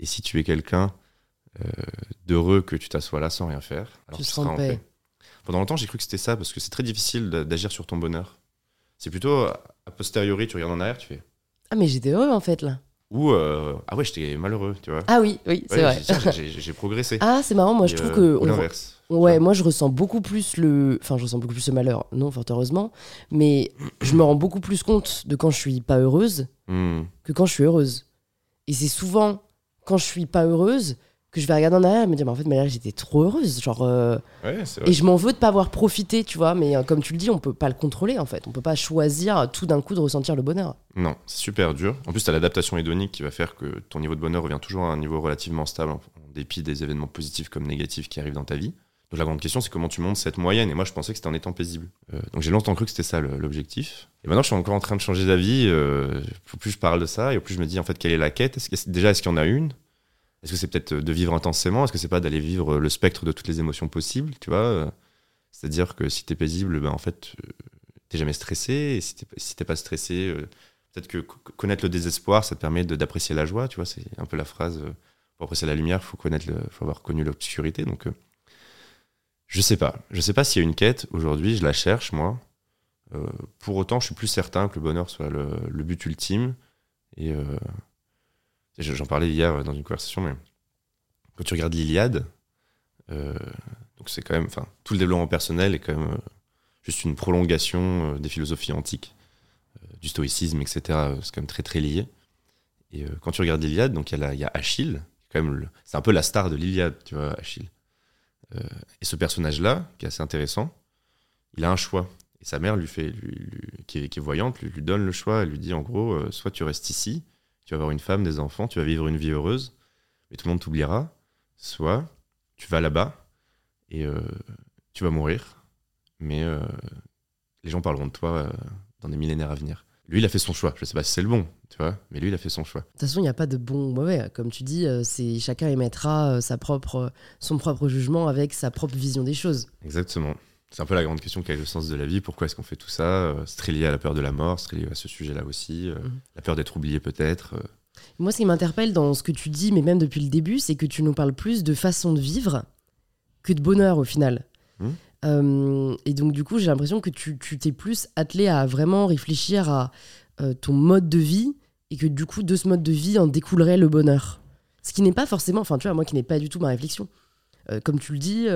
Et si tu es quelqu'un euh, d'heureux que tu t'assois là sans rien faire, alors Tu tu, seras en paix. paix. Pendant longtemps, j'ai cru que c'était ça parce que c'est très difficile d'a- d'agir sur ton bonheur. C'est plutôt a posteriori, tu regardes en arrière, tu fais Ah, mais j'étais heureux en fait là. ou euh, ah ouais, j'étais malheureux, tu vois. Ah oui, oui, c'est Ouais, vrai. j'ai- progressé. Ah, c'est marrant, moi je trouve euh, que. Ou l'inverse. Ouais, moi je ressens beaucoup plus le. Enfin, je ressens beaucoup plus le malheur, non, fort heureusement. Mais je me rends beaucoup plus compte de quand je suis pas heureuse Hmm. que quand je suis heureuse. Et c'est souvent quand je suis pas heureuse que je vais regarder en arrière et me dire, mais en fait, mais là j'étais trop heureuse. Genre. euh, Ouais. Et je m'en veux de pas avoir profité, tu vois. Mais euh, comme tu le dis, on peut pas le contrôler en fait. On peut pas choisir euh, tout d'un coup de ressentir le bonheur. Non, c'est super dur. En plus, tu as l'adaptation hédonique qui va faire que ton niveau de bonheur revient toujours à un niveau relativement stable en dépit des événements positifs comme négatifs qui arrivent dans ta vie. Donc la grande question, c'est comment tu montes cette moyenne. Et moi, je pensais que c'était en étant paisible. Euh, donc j'ai longtemps cru que c'était ça l'objectif. Et maintenant, je suis encore en train de changer d'avis. Euh, plus je parle de ça, et plus je me dis, en fait, quelle est la quête? Déjà, est-ce qu'il y en a une? Est-ce que c'est peut-être de vivre intensément? Est-ce que c'est pas d'aller vivre le spectre de toutes les émotions possibles Tu vois? Euh, C'est-à-dire que si t'es paisible, ben, en fait, euh, t'es jamais stressé. Et si t'es si pas stressé, euh, peut-être que co- connaître le désespoir, ça te permet d'apprécier la joie. Tu vois, c'est un peu la phrase. euh, pour apprécier la lumière, faut connaître, le, faut avoir connu l'obscurité. Donc, euh, je sais pas. Je sais pas s'il y a une quête aujourd'hui. Je la cherche moi. Euh, pour autant, je suis plus certain que le bonheur soit le, le but ultime. Et euh, j'en parlais hier dans une conversation, mais quand tu regardes l'Iliade, euh, donc c'est quand même, enfin, tout le développement personnel est quand même euh, juste une prolongation euh, des philosophies antiques, euh, du stoïcisme, etc. Euh, C'est quand même très très lié. Et euh, quand tu regardes l'Iliade, donc il y, y a Achille, quand même, c'est un peu la star de l'Iliade, tu vois, Achille. Euh, et ce personnage-là, qui est assez intéressant, il a un choix. Et sa mère lui fait, qui, est, voyante, lui, lui donne le choix. Elle lui dit en gros, euh, soit tu restes ici, tu vas avoir une femme, des enfants, tu vas vivre une vie heureuse, mais tout le monde t'oubliera. Soit tu vas là-bas et euh, tu vas mourir, mais les gens parleront de toi dans des millénaires à venir. Lui, il a fait son choix. Je sais pas si c'est le bon, tu vois, mais lui, il a fait son choix. De toute façon, il n'y a pas de bon ou mauvais. Comme tu dis, euh, c'est chacun émettra sa propre, son propre jugement avec sa propre vision des choses. Exactement. C'est un peu la grande question quel est le sens de la vie Pourquoi est-ce qu'on fait tout ça C'est très lié à la peur de la mort, c'est très lié à ce sujet-là aussi. Mhm. La peur d'être oublié peut-être. Moi, ce qui m'interpelle dans ce que tu dis, mais même depuis le début, c'est que tu nous parles plus de façon de vivre que de bonheur au final. Mmh. Euh, et donc, du coup, j'ai l'impression que tu t'es plus attelé à vraiment réfléchir à euh, ton mode de vie et que du coup, de ce mode de vie en découlerait le bonheur. Ce qui n'est pas forcément, enfin, tu vois, moi qui n'est pas du tout ma réflexion. Euh, comme tu le dis,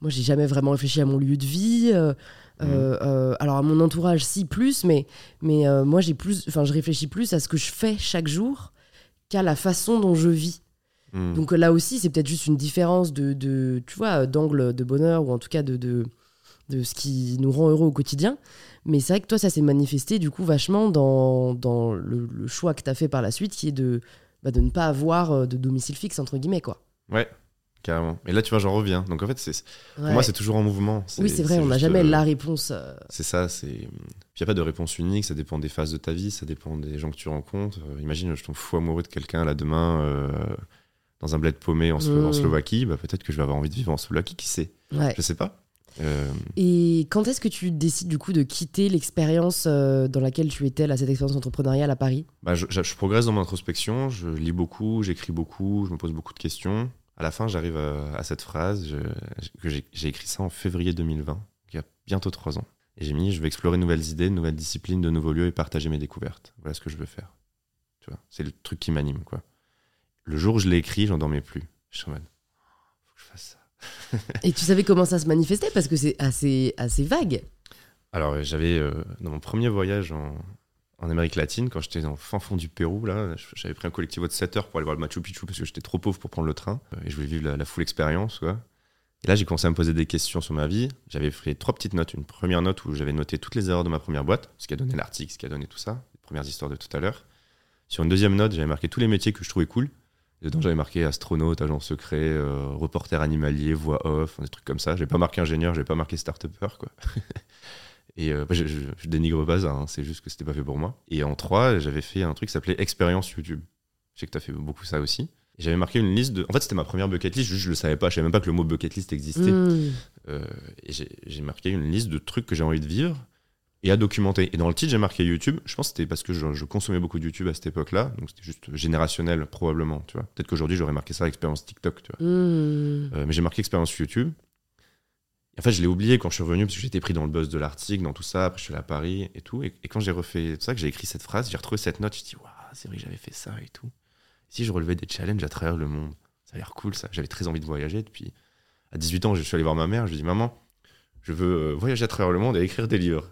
moi, j'ai jamais vraiment réfléchi à mon lieu de vie. Mmh. alors, à mon entourage, si, plus, mais, mais moi, j'ai plus, enfin, je réfléchis plus à ce que je fais chaque jour qu'à la façon dont je vis. Hmm. Donc là aussi, c'est peut-être juste une différence de, de tu vois, d'angle de bonheur ou en tout cas de, de, de, ce qui nous rend heureux au quotidien. Mais c'est vrai que toi, ça s'est manifesté du coup vachement dans, dans le, choix que tu as fait par la suite, qui est de, bah, de ne pas avoir euh, de domicile fixe, entre guillemets, quoi. Ouais, carrément. Et là, tu vois, j'en reviens. Donc en fait, c'est pour moi, c'est toujours en mouvement. Oui, c'est vrai, on n'a jamais euh, la réponse. Euh. C'est ça, c'est. Il n'y a pas de réponse unique, ça dépend des phases de ta vie, ça dépend des gens que tu rencontres. imagine, je tombe fou amoureux de quelqu'un là demain dans un bled paumé en, en mmh. Slovaquie, bah, peut-être que je vais avoir envie de vivre en Slovaquie, qui sait? Ouais. Je sais pas. Euh, Et quand est-ce que tu décides du coup de quitter l'expérience euh, dans laquelle tu étais, là, cette expérience entrepreneuriale à Paris? Bah, je, progresse dans mon introspection, je lis beaucoup, j'écris beaucoup, je me pose beaucoup de questions. À la fin, j'arrive à, cette phrase que j'ai écrit ça en février 2020, il y a bientôt trois ans. Et j'ai mis, je vais explorer de nouvelles idées, de nouvelles disciplines, de nouveaux lieux et partager mes découvertes. Voilà ce que je veux faire. Tu vois, c'est le truc qui m'anime, quoi. Le jour où je l'ai écrit, j'en dormais plus. Je suis en mode, faut que je fasse ça. Et tu savais comment ça se manifestait Parce que c'est assez, assez vague. Alors, j'avais, euh, dans mon premier voyage en, en Amérique latine, quand j'étais dans le fin fond du Pérou, là, j'avais pris un collectivo de 7 heures pour aller voir le Machu Picchu parce que j'étais trop pauvre pour prendre le train euh, et je voulais vivre la, full expérience. Quoi. Et là, j'ai commencé à me poser des questions sur ma vie. J'avais fait trois petites notes. Une première note où j'avais noté toutes les erreurs de ma première boîte, ce qui a donné l'article, ce qui a donné tout ça, les premières histoires de tout à l'heure. Sur une deuxième note, j'avais marqué tous les métiers que je trouvais cool. Dedans, j'avais marqué astronaute, agent secret, euh, reporter animalier, voix off, des trucs comme ça. J'ai pas marqué ingénieur, j'ai pas marqué start-upper, quoi. Et euh, je, dénigre pas ça, hein, c'est juste que c'était pas fait pour moi. Et en 3, j'avais fait un truc qui s'appelait Expérience YouTube. Je sais que tu as fait beaucoup ça aussi. J'avais marqué une liste de. En fait, c'était ma première bucket list, juste je le savais pas, je savais même pas que le mot bucket list existait. Hmm. Euh, et j'ai marqué une liste de trucs que j'ai envie de vivre et à documenter. Et dans le titre, j'ai marqué YouTube. Je pense que c'était parce que je, consommais beaucoup de YouTube à cette époque-là. Donc c'était juste générationnel, probablement. Tu vois. Peut-être qu'aujourd'hui, j'aurais marqué ça expérience TikTok. Tu vois. Hmm. Euh, mais j'ai marqué expérience YouTube. en fait, je l'ai oublié quand je suis revenu parce que j'étais pris dans le buzz de l'article, dans tout ça. Après, je suis allé à Paris et tout. Et, quand j'ai refait tout ça, que j'ai écrit cette phrase, j'ai retrouvé cette note. Je me dit, waouh, c'est vrai que j'avais fait ça et tout. si je relevais des challenges à travers le monde, ça a l'air cool ça. J'avais très envie de voyager. Depuis à 18 ans, je suis allé voir ma mère. Je lui ai dit, maman, je veux euh, voyager à travers le monde et écrire des livres.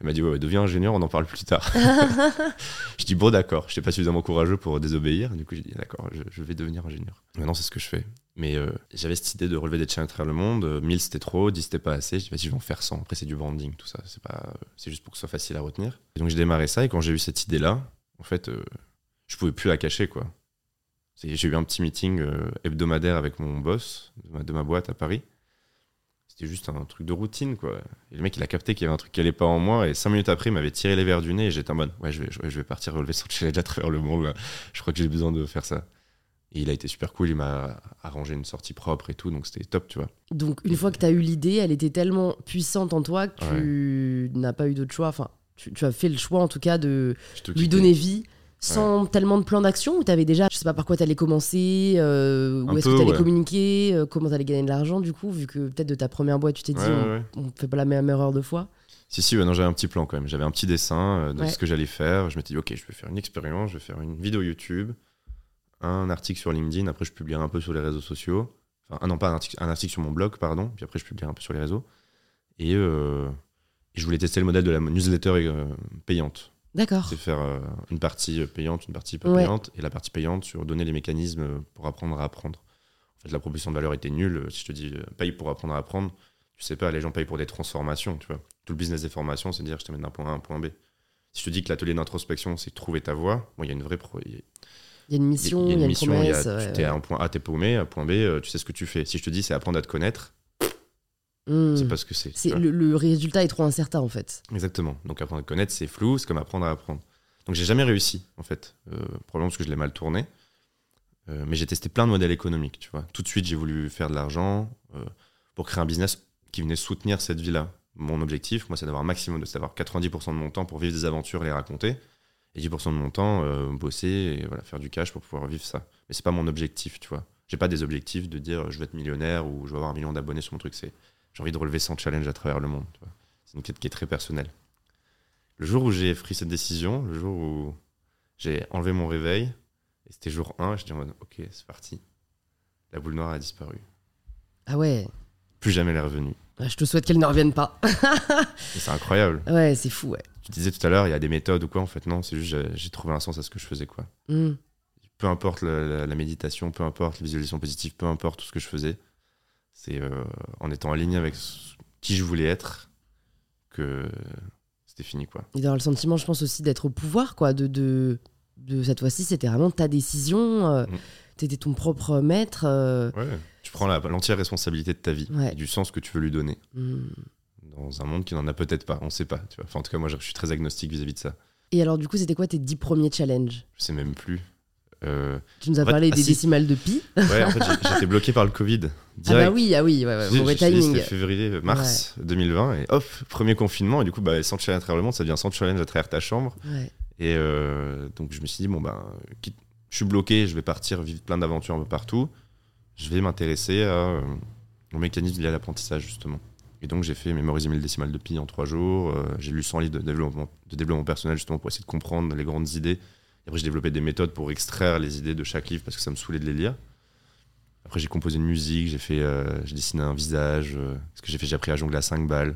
Elle m'a dit ouais, deviens ingénieur, on en parle plus tard. je dis bon d'accord, je n'étais pas suffisamment courageux pour désobéir. Du coup j'ai dit d'accord, je, vais devenir ingénieur. Maintenant c'est ce que je fais. Mais euh, j'avais cette idée de relever des challenges à travers le monde. 1000 c'était trop, 10 c'était pas assez. Je dis vas-y je vais en faire 100. Après c'est du branding tout ça. C'est pas, c'est juste pour que ce soit facile à retenir. Et donc j'ai démarré ça et quand j'ai eu cette idée là, en fait euh, je pouvais plus la cacher quoi. J'ai eu un petit meeting euh, hebdomadaire avec mon boss de ma boîte à Paris c'était juste un truc de routine, quoi. Et le mec, il a capté qu'il y avait un truc qui allait pas en moi, et cinq minutes après, il m'avait tiré les verres du nez, et j'étais en mode, ouais, je vais, je vais partir relever son challenge à travers le monde, je crois que j'ai besoin de faire ça. Et il a été super cool, il m'a arrangé une sortie propre et tout, donc c'était top, tu vois. Donc, une fois que tu as eu l'idée, elle était tellement puissante en toi que tu n'as pas eu d'autre choix. Enfin, tu, tu, as fait le choix, en tout cas, de lui donner vie sans tellement de plan d'action ou t'avais déjà, je sais pas par quoi t'allais commencer, euh, où est-ce que t'allais communiquer, euh, comment t'allais gagner de l'argent du coup, vu que peut-être de ta première boîte tu t'es dit on, fait pas la même erreur deux fois. Si, si, non, j'avais un petit plan quand même. J'avais un petit dessin euh, de ce que j'allais faire. Je m'étais dit, ok, je vais faire une expérience, je vais faire une vidéo YouTube, un article sur LinkedIn, après je publierai un peu sur les réseaux sociaux. Enfin, non, pas un article, un article sur mon blog, pardon, puis après je publierai un peu sur les réseaux. Et, et je voulais tester le modèle de la newsletter payante. D'accord. C'est faire euh, une partie payante, une partie peu payante, et la partie payante sur donner les mécanismes pour apprendre à apprendre. En fait, la proposition de valeur était nulle. Si je te dis euh, paye pour apprendre à apprendre, tu sais pas, les gens payent pour des transformations, tu vois. Tout le business des formations, c'est dire je te mets d'un point A à un point B. Si je te dis que l'atelier d'introspection, c'est trouver ta voie, il y a une vraie. Pro... Il y a une mission, il y a une, mission, promesse, tu es à un point A, t'es paumé, à un point B, euh, tu sais ce que tu fais. Si je te dis c'est apprendre à te connaître, Hmm. C'est pas ce que c'est. le, le résultat est trop incertain en fait. Exactement. Donc apprendre à connaître, c'est flou, c'est comme apprendre à apprendre. Donc j'ai jamais réussi, en fait. Euh, probablement parce que je l'ai mal tourné. Euh, mais j'ai testé plein de modèles économiques, tu vois. Tout de suite, j'ai voulu faire de l'argent euh, pour créer un business qui venait soutenir cette vie-là. Mon objectif, moi, c'est d'avoir un maximum, de c'est d'avoir 90% de mon temps pour vivre des aventures et les raconter. Et 10% de mon temps, euh, bosser et voilà, faire du cash pour pouvoir vivre ça. Mais c'est pas mon objectif, tu vois. J'ai pas des objectifs de dire je veux être millionnaire ou je veux avoir un million d'abonnés sur mon truc. C'est j'ai envie de relever 100 challenges à travers le monde. C'est une quête qui est très personnelle. Le jour où j'ai pris cette décision, le jour où j'ai enlevé mon réveil, et c'était jour 1, je dis en mode ok, c'est parti. La boule noire a disparu. Ah ouais. Plus jamais elle est revenue. Ah, Je te souhaite qu'elle ne revienne pas. C'est incroyable. ouais, c'est fou, ouais. Tu disais tout à l'heure, il y a des méthodes ou quoi, en fait, non, c'est juste j'ai- trouvé un sens à ce que je faisais, quoi. Hmm. Peu importe la, la- la méditation, peu importe la visualisation positive, peu importe tout ce que je faisais, c'est euh, en étant aligné avec qui je voulais être que c'était fini, quoi. Et d'avoir le sentiment, je pense aussi d'être au pouvoir, quoi. De, de, de cette fois-ci, c'était vraiment ta décision. euh, Mm. T'étais ton propre maître. euh, Ouais. Tu prends l'entière responsabilité de ta vie Ouais. et du sens que tu veux lui donner. hmm. dans un monde qui n'en a peut-être pas, on sait pas. Tu vois. Enfin, en tout cas, moi, je je suis très agnostique vis-à-vis de ça. Et alors, du coup, c'était quoi tes dix premiers challenges? Je sais même plus. Euh, Tu nous as En fait, parlé ah, des si. décimales de pi. ouais, en fait, j'ai- j'étais bloqué par le Covid. Ah Direct. bah oui, ah oui, ouais, ouais, mauvais timing. C'était février, mars 2020, et hop, premier confinement, et du coup, bah, 100 challenges à travers le monde, ça devient 100 challenges à travers ta chambre. Ouais. Et euh, donc, je me suis dit, bon, ben, je suis bloqué, je vais partir vivre plein d'aventures un peu partout. Je vais m'intéresser euh, au mécanisme lié à l'apprentissage, justement. Et donc, j'ai fait mémoriser 1000 décimales de pi en trois jours. euh, j'ai lu 100 livres de développement, de développement personnel, justement, pour essayer de comprendre les grandes idées. Après, j'ai développé des méthodes pour extraire les idées de chaque livre parce que ça me saoulait de les lire. Après, j'ai composé une musique, j'ai fait, euh, j'ai dessiné un visage. euh, ce que j'ai fait, j'ai appris à jongler à 5 balles.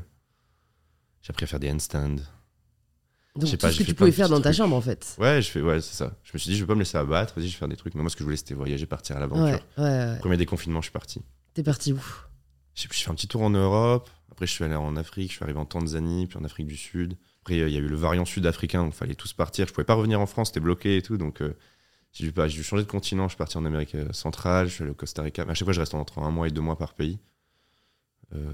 J'ai appris à faire des handstands. Donc, Je tout pas, ce que tu pouvais faire dans ta chambre, en fait. Ouais, je fais, ouais, c'est ça. Je me suis dit, je vais pas me laisser abattre, vas-y, je vais faire des trucs. Mais moi, ce que je voulais, c'était voyager, partir à l'aventure. Ouais, ouais, ouais. Premier déconfinement, je suis parti. T'es parti où? J'ai j'ai fait un petit tour en Europe. Après, je suis allé en Afrique. Je suis arrivé en Tanzanie, puis en Afrique du Sud. Après, euh, il y a eu le variant sud-africain, donc il fallait tous partir. Je pouvais pas revenir en France, c'était bloqué et tout. Donc, euh, j'ai dû, changer de continent. Je suis parti en Amérique euh, centrale, je suis allé au Costa Rica. Mais à chaque fois, je reste entre un mois et deux mois par pays. Euh,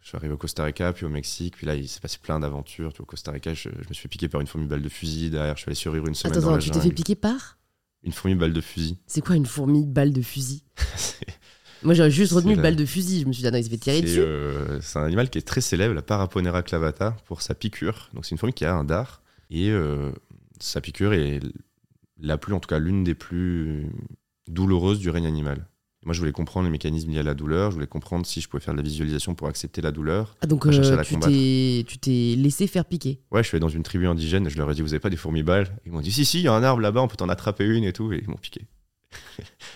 je suis arrivé au Costa Rica, puis au Mexique. Puis là, il s'est passé plein d'aventures. Au Costa Rica, je, je me suis fait piquer par une fourmi balle de fusil. Derrière, je suis allé survivre une semaine Attends, dans attends, la tu t'es fait piquer par? Une fourmi balle de fusil. C'est quoi une fourmi balle de fusil? Moi, j'aurais juste retenu la- balle de fusil. Je me suis dit, ah non, il s'est fait tirer dessus. euh, c'est un animal qui est très célèbre, la Paraponera clavata, pour sa piqûre. Donc c'est une fourmi qui a un dard. Et euh, sa piqûre est la plus, en tout cas l'une des plus douloureuses du règne animal. Moi je voulais comprendre les mécanismes liés à la douleur, je voulais comprendre si je pouvais faire de la visualisation pour accepter la douleur. Ah, donc, euh, la tu combattre. t'es tu t'es laissé faire piquer. Ouais, je suis allé dans une tribu indigène, je leur ai dit vous avez pas des fourmis balles? Ils m'ont dit si si, il y a un arbre là-bas, on peut t'en attraper une et tout, et ils m'ont piqué.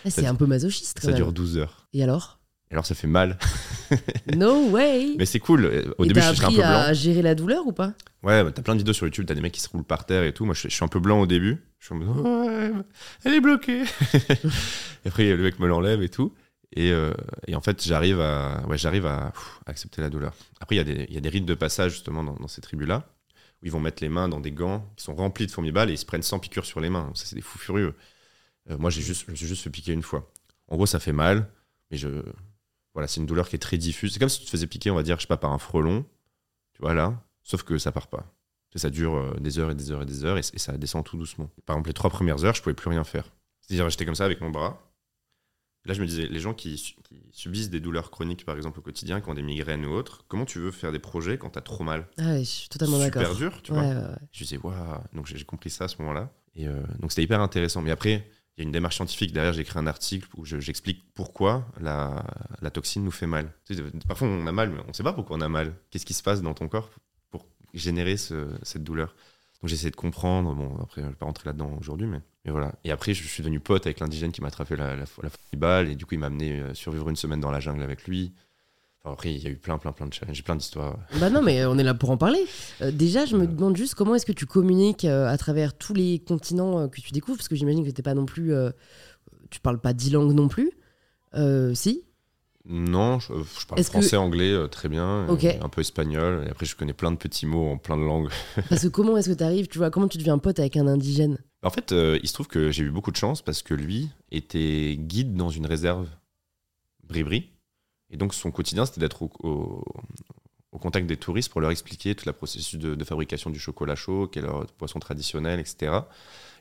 Ah, c'est un peu masochiste, quand Ça même. dure 12 heures. Et alors? Alors ça fait mal, No way mais c'est cool. Au Et début je suis un peu blanc. à gérer la douleur ou pas? Ouais, bah, t'as plein de vidéos sur YouTube, t'as des mecs qui se roulent par terre et tout. Moi, je, suis- je suis un peu blanc au début. Je suis en mode, elle est bloquée. et après, le mec me l'enlève et tout. Et, euh, et en fait, j'arrive à, ouais, j'arrive à pff, accepter la douleur. Après, il y, a des- il y a des rites de passage, justement, dans, dans ces tribus-là, où ils vont mettre les mains dans des gants qui sont remplis de fourmis balles et ils se prennent 100 piqûres sur les mains. Ça, c'est des fous furieux. Euh, moi, j'ai juste, je me suis juste fait piquer une fois. En gros, ça fait mal, mais je, voilà, c'est une douleur qui est très diffuse. C'est comme si tu te faisais piquer, on va dire, je sais pas, par un frelon, tu vois là, sauf que ça part pas. Ça dure euh, des heures et des heures et des heures et, et ça descend tout doucement. Par exemple, les trois premières heures, je pouvais plus rien faire. C'est-à-dire, j'étais comme ça avec mon bras. Là, je me disais, les gens qui, su- qui subissent des douleurs chroniques, par exemple, au quotidien, qui ont des migraines ou autres, comment tu veux faire des projets quand t'as trop mal? Ah je suis totalement Super d'accord. dur, tu Ouais, vois. ouais, ouais. Je disais, waouh. Donc j'ai j'ai compris ça à ce moment-là. Et euh, donc c'était hyper intéressant. Mais après, il y a une démarche scientifique. Derrière, j'ai écrit un article où je- j'explique pourquoi la, la toxine nous fait mal. Tu sais, parfois, on a mal, mais on ne sait pas pourquoi on a mal. Qu'est-ce qui se passe dans ton corps pour générer ce- cette douleur? Donc j'essaie de comprendre. Bon, après, je ne vais pas rentrer là-dedans aujourd'hui, mais, voilà. Et après, je suis devenu pote avec l'indigène qui m'a attrapé la, la, la balle. Et du coup, il m'a amené euh, survivre une semaine dans la jungle avec lui. Après, il y a eu plein, plein, plein de challenges, plein d'histoires. Bah non, mais on est là pour en parler. Euh, déjà, je me demande juste comment est-ce que tu communiques euh, à travers tous les continents euh, que tu découvres, parce que j'imagine que t'es pas non plus, tu parles pas dix langues non plus. Si Non, je, je parle que- français, anglais très bien, Ok. et un peu espagnol. Et après, je connais plein de petits mots en plein de langues. Parce que comment est-ce que tu arrives, tu vois, comment tu deviens pote avec un indigène? En fait, il se trouve que j'ai eu beaucoup de chance parce que lui était guide dans une réserve Bribri. Et donc son quotidien, c'était d'être au, au- au contact des touristes pour leur expliquer tout le processus de, de fabrication du chocolat chaud, quelle est leur poisson traditionnel, etc.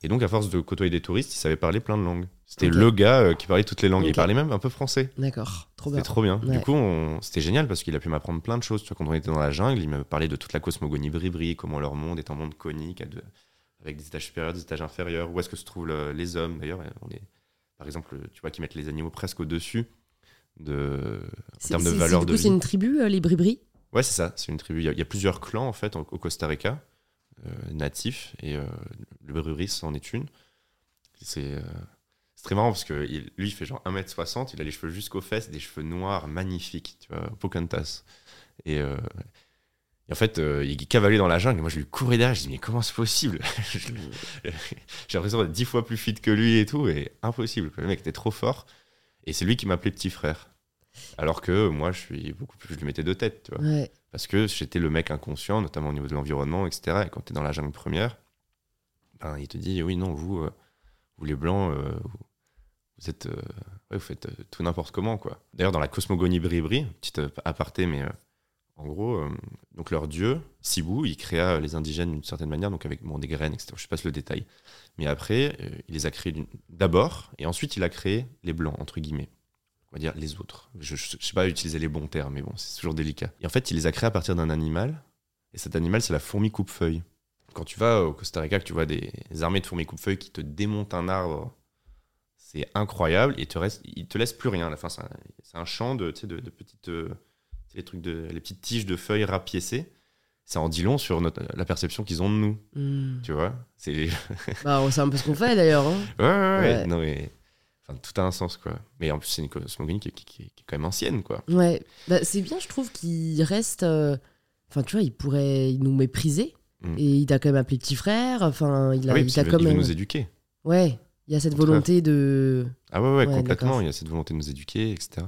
Et donc à force de côtoyer des touristes, il savait parler plein de langues. C'était le gars euh, qui parlait toutes les langues. Il parlait même un peu français. D'accord, trop C'était bien. trop bien. Ouais. Du coup, on- c'était génial parce qu'il a pu m'apprendre plein de choses. Tu vois, quand on était dans la jungle, il m'a parlé de toute la cosmogonie bribri, comment leur monde est un monde conique, de- avec des étages supérieurs, des étages inférieurs. Où est-ce que se trouvent le- les hommes? D'ailleurs, on est, par exemple, tu vois, qui mettent les animaux presque au-dessus de, en C'est- termes de c'est- valeur c'est- de du coup, C'est vie. une tribu, euh, les Bribri Ouais, c'est ça. C'est une tribu. Il y, a, il y a plusieurs clans en fait au, au Costa Rica euh, natifs et euh, le Bruris en est une. C'est c'est très marrant parce que il- lui, il fait genre 1m60, il a les cheveux jusqu'aux fesses, des cheveux noirs magnifiques, tu vois, Pocahontas. Et, et en fait, euh, il cavalait dans la jungle. et Moi, je lui courais derrière. Je dis, mais comment c'est possible? J'ai l'impression d'être dix fois plus fit que lui et tout. Et impossible. Le mec était trop fort. Et c'est lui qui m'appelait petit frère. Alors que moi, je suis beaucoup plus. Je lui mettais deux têtes, tu vois. Ouais. Parce que j'étais le mec inconscient, notamment au niveau de l'environnement, etc. Et quand tu es dans la jungle première, ben, il te dit oui, non, vous, euh, vous les blancs, euh, vous, êtes, euh, ouais, vous faites tout n'importe comment. quoi. D'ailleurs, dans la cosmogonie bribri, petite aparté, mais en gros, euh, donc leur dieu, Sibou, il créa les indigènes d'une certaine manière, donc avec bon, des graines, etc. Je passe le détail. Mais après, euh, il les a créés d'abord, et ensuite il a créé les blancs, entre guillemets on va dire les autres. Je ne sais pas utiliser les bons termes, mais bon, c'est toujours délicat. Et en fait, il les a créés à partir d'un animal, et cet animal, c'est la fourmi coupe-feuille. Quand tu vas au Costa Rica, que tu vois des armées de fourmis coupe-feuille qui te démontent un arbre, c'est incroyable, et te, reste, il te laisse plus rien. À c'est un, champ de, petites, euh, les, trucs de, les petites tiges de feuilles rapiécées. Ça en dit long sur notre- la perception qu'ils ont de nous, Hmm. tu vois. C'est Bah, c'est un peu ce qu'on fait d'ailleurs. hein. Ouais, ouais, ouais. Non, mais... Enfin, tout a un sens, quoi. Mais en plus, c'est une cosmogonie qui, qui- qui- est quand même ancienne, quoi. Ouais, bah, c'est bien, je trouve qu'il reste. euh, Enfin, tu vois, il pourrait nous mépriser. Mm. Et il t'a quand même appelé petit frère. Enfin, il a, Ah oui, il qu'il veut, quand il veut même. nous éduquer. Ouais, il y a cette volonté de. Ah ouais, ouais, Ouais, complètement. Il y a cette volonté de nous éduquer, etc.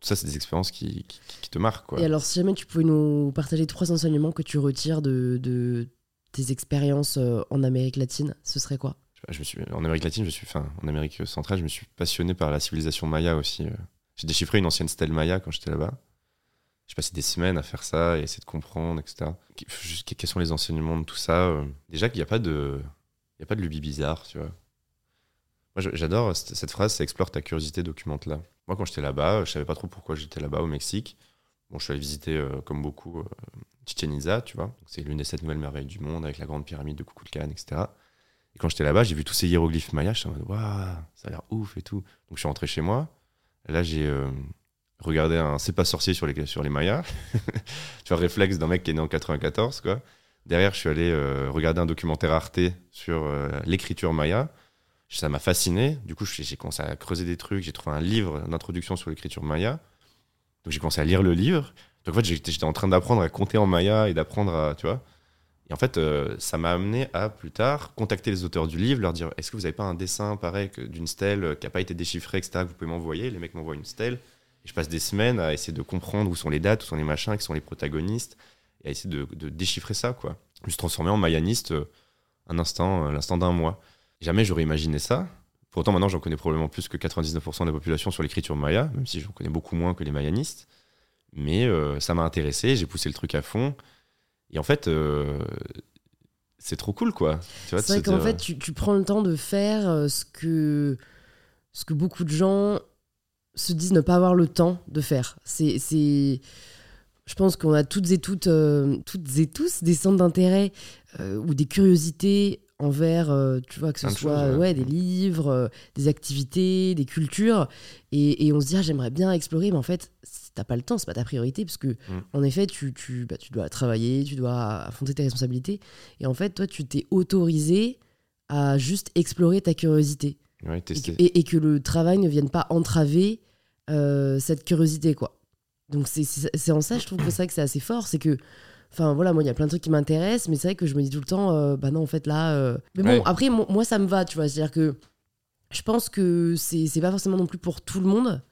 Tout ça, c'est des expériences qui, qui, qui te marquent, quoi. Et alors, si jamais tu pouvais nous partager trois enseignements que tu retires de, de tes expériences euh, en Amérique latine, ce serait quoi? Je me suis, en Amérique latine, je suis, enfin, en Amérique centrale, je me suis passionné par la civilisation maya aussi. euh. J'ai déchiffré une ancienne stèle maya quand j'étais là-bas. J'ai passé des semaines à faire ça et essayer de comprendre, etc. Quels sont les enseignements de tout ça euh? Déjà qu'il n'y a pas de, il y a pas de lubie bizarre, tu vois. Moi, j'adore cette, cette phrase, c'est explore ta curiosité, documente-la. Moi, quand j'étais là-bas, je savais pas trop pourquoi j'étais là-bas au Mexique. Bon, je suis allé visiter, euh, comme beaucoup, euh, Chichen Itza, tu vois. C'est l'une des sept nouvelles merveilles du monde avec la grande pyramide de Kukulkan, etc. Et quand j'étais là-bas, j'ai vu tous ces hiéroglyphes mayas, je suis en mode, waouh, ça a l'air ouf et tout. Donc je suis rentré chez moi. Là, j'ai euh, regardé un C'est pas sorcier sur les, sur les mayas. tu vois, réflexe d'un mec qui est né en 94, quoi. Derrière, je suis allé euh, regarder un documentaire Arte sur l'écriture maya. Ça m'a fasciné. Du coup, j'ai commencé à creuser des trucs. J'ai trouvé un livre d'introduction sur l'écriture maya. Donc j'ai commencé à lire le livre. Donc en fait, j'étais en train d'apprendre à compter en maya et d'apprendre à, tu vois. Et en fait, euh, ça m'a amené à plus tard contacter les auteurs du livre, leur dire est-ce que vous n'avez pas un dessin pareil d'une stèle euh, qui n'a pas été déchiffrée, etc., que vous pouvez m'envoyer? Les mecs m'envoient une stèle. Et je passe des semaines à essayer de comprendre où sont les dates, où sont les machins, qui sont les protagonistes, et à essayer de, de déchiffrer ça, quoi. Je me suis transformé en mayaniste euh, un instant, l'instant d'un mois. Jamais j'aurais imaginé ça. Pour autant, maintenant, j'en connais probablement plus que 99% de la population sur l'écriture maya, même si j'en connais beaucoup moins que les mayanistes. Mais euh, ça m'a intéressé, j'ai poussé le truc à fond. Et en fait, euh, c'est trop cool, quoi. C'est vrai qu'en dire- fait, tu, tu prends le temps de faire euh, ce que, ce que beaucoup de gens se disent ne pas avoir le temps de faire. C'est, c'est... Je pense qu'on a toutes et toutes, euh, toutes et tous des centres d'intérêt euh, ou des curiosités envers, euh, tu vois, que ce soit ouais. ouais, des livres, euh, des activités, des cultures. Et, et on se dit, ah, j'aimerais bien explorer, mais en fait, t'as pas le temps, c'est pas ta priorité, parce que, en effet, tu, tu, bah, tu dois travailler, tu dois affronter tes responsabilités. Et en fait, toi, tu t'es autorisé à juste explorer ta curiosité. Ouais, Et que, tester. et- et que le travail ne vienne pas entraver euh, cette curiosité, quoi. Donc, c'est- en ça, je trouve que c'est vrai que c'est assez fort. C'est que, enfin, voilà, moi, il y a plein de trucs qui m'intéressent, mais c'est vrai que je me dis tout le temps, euh, bah non, en fait, là. euh, Mais bon, Ouais. après, mo- moi, ça me va, tu vois. C'est-à-dire que je pense que c'est pas forcément non plus pour tout le monde.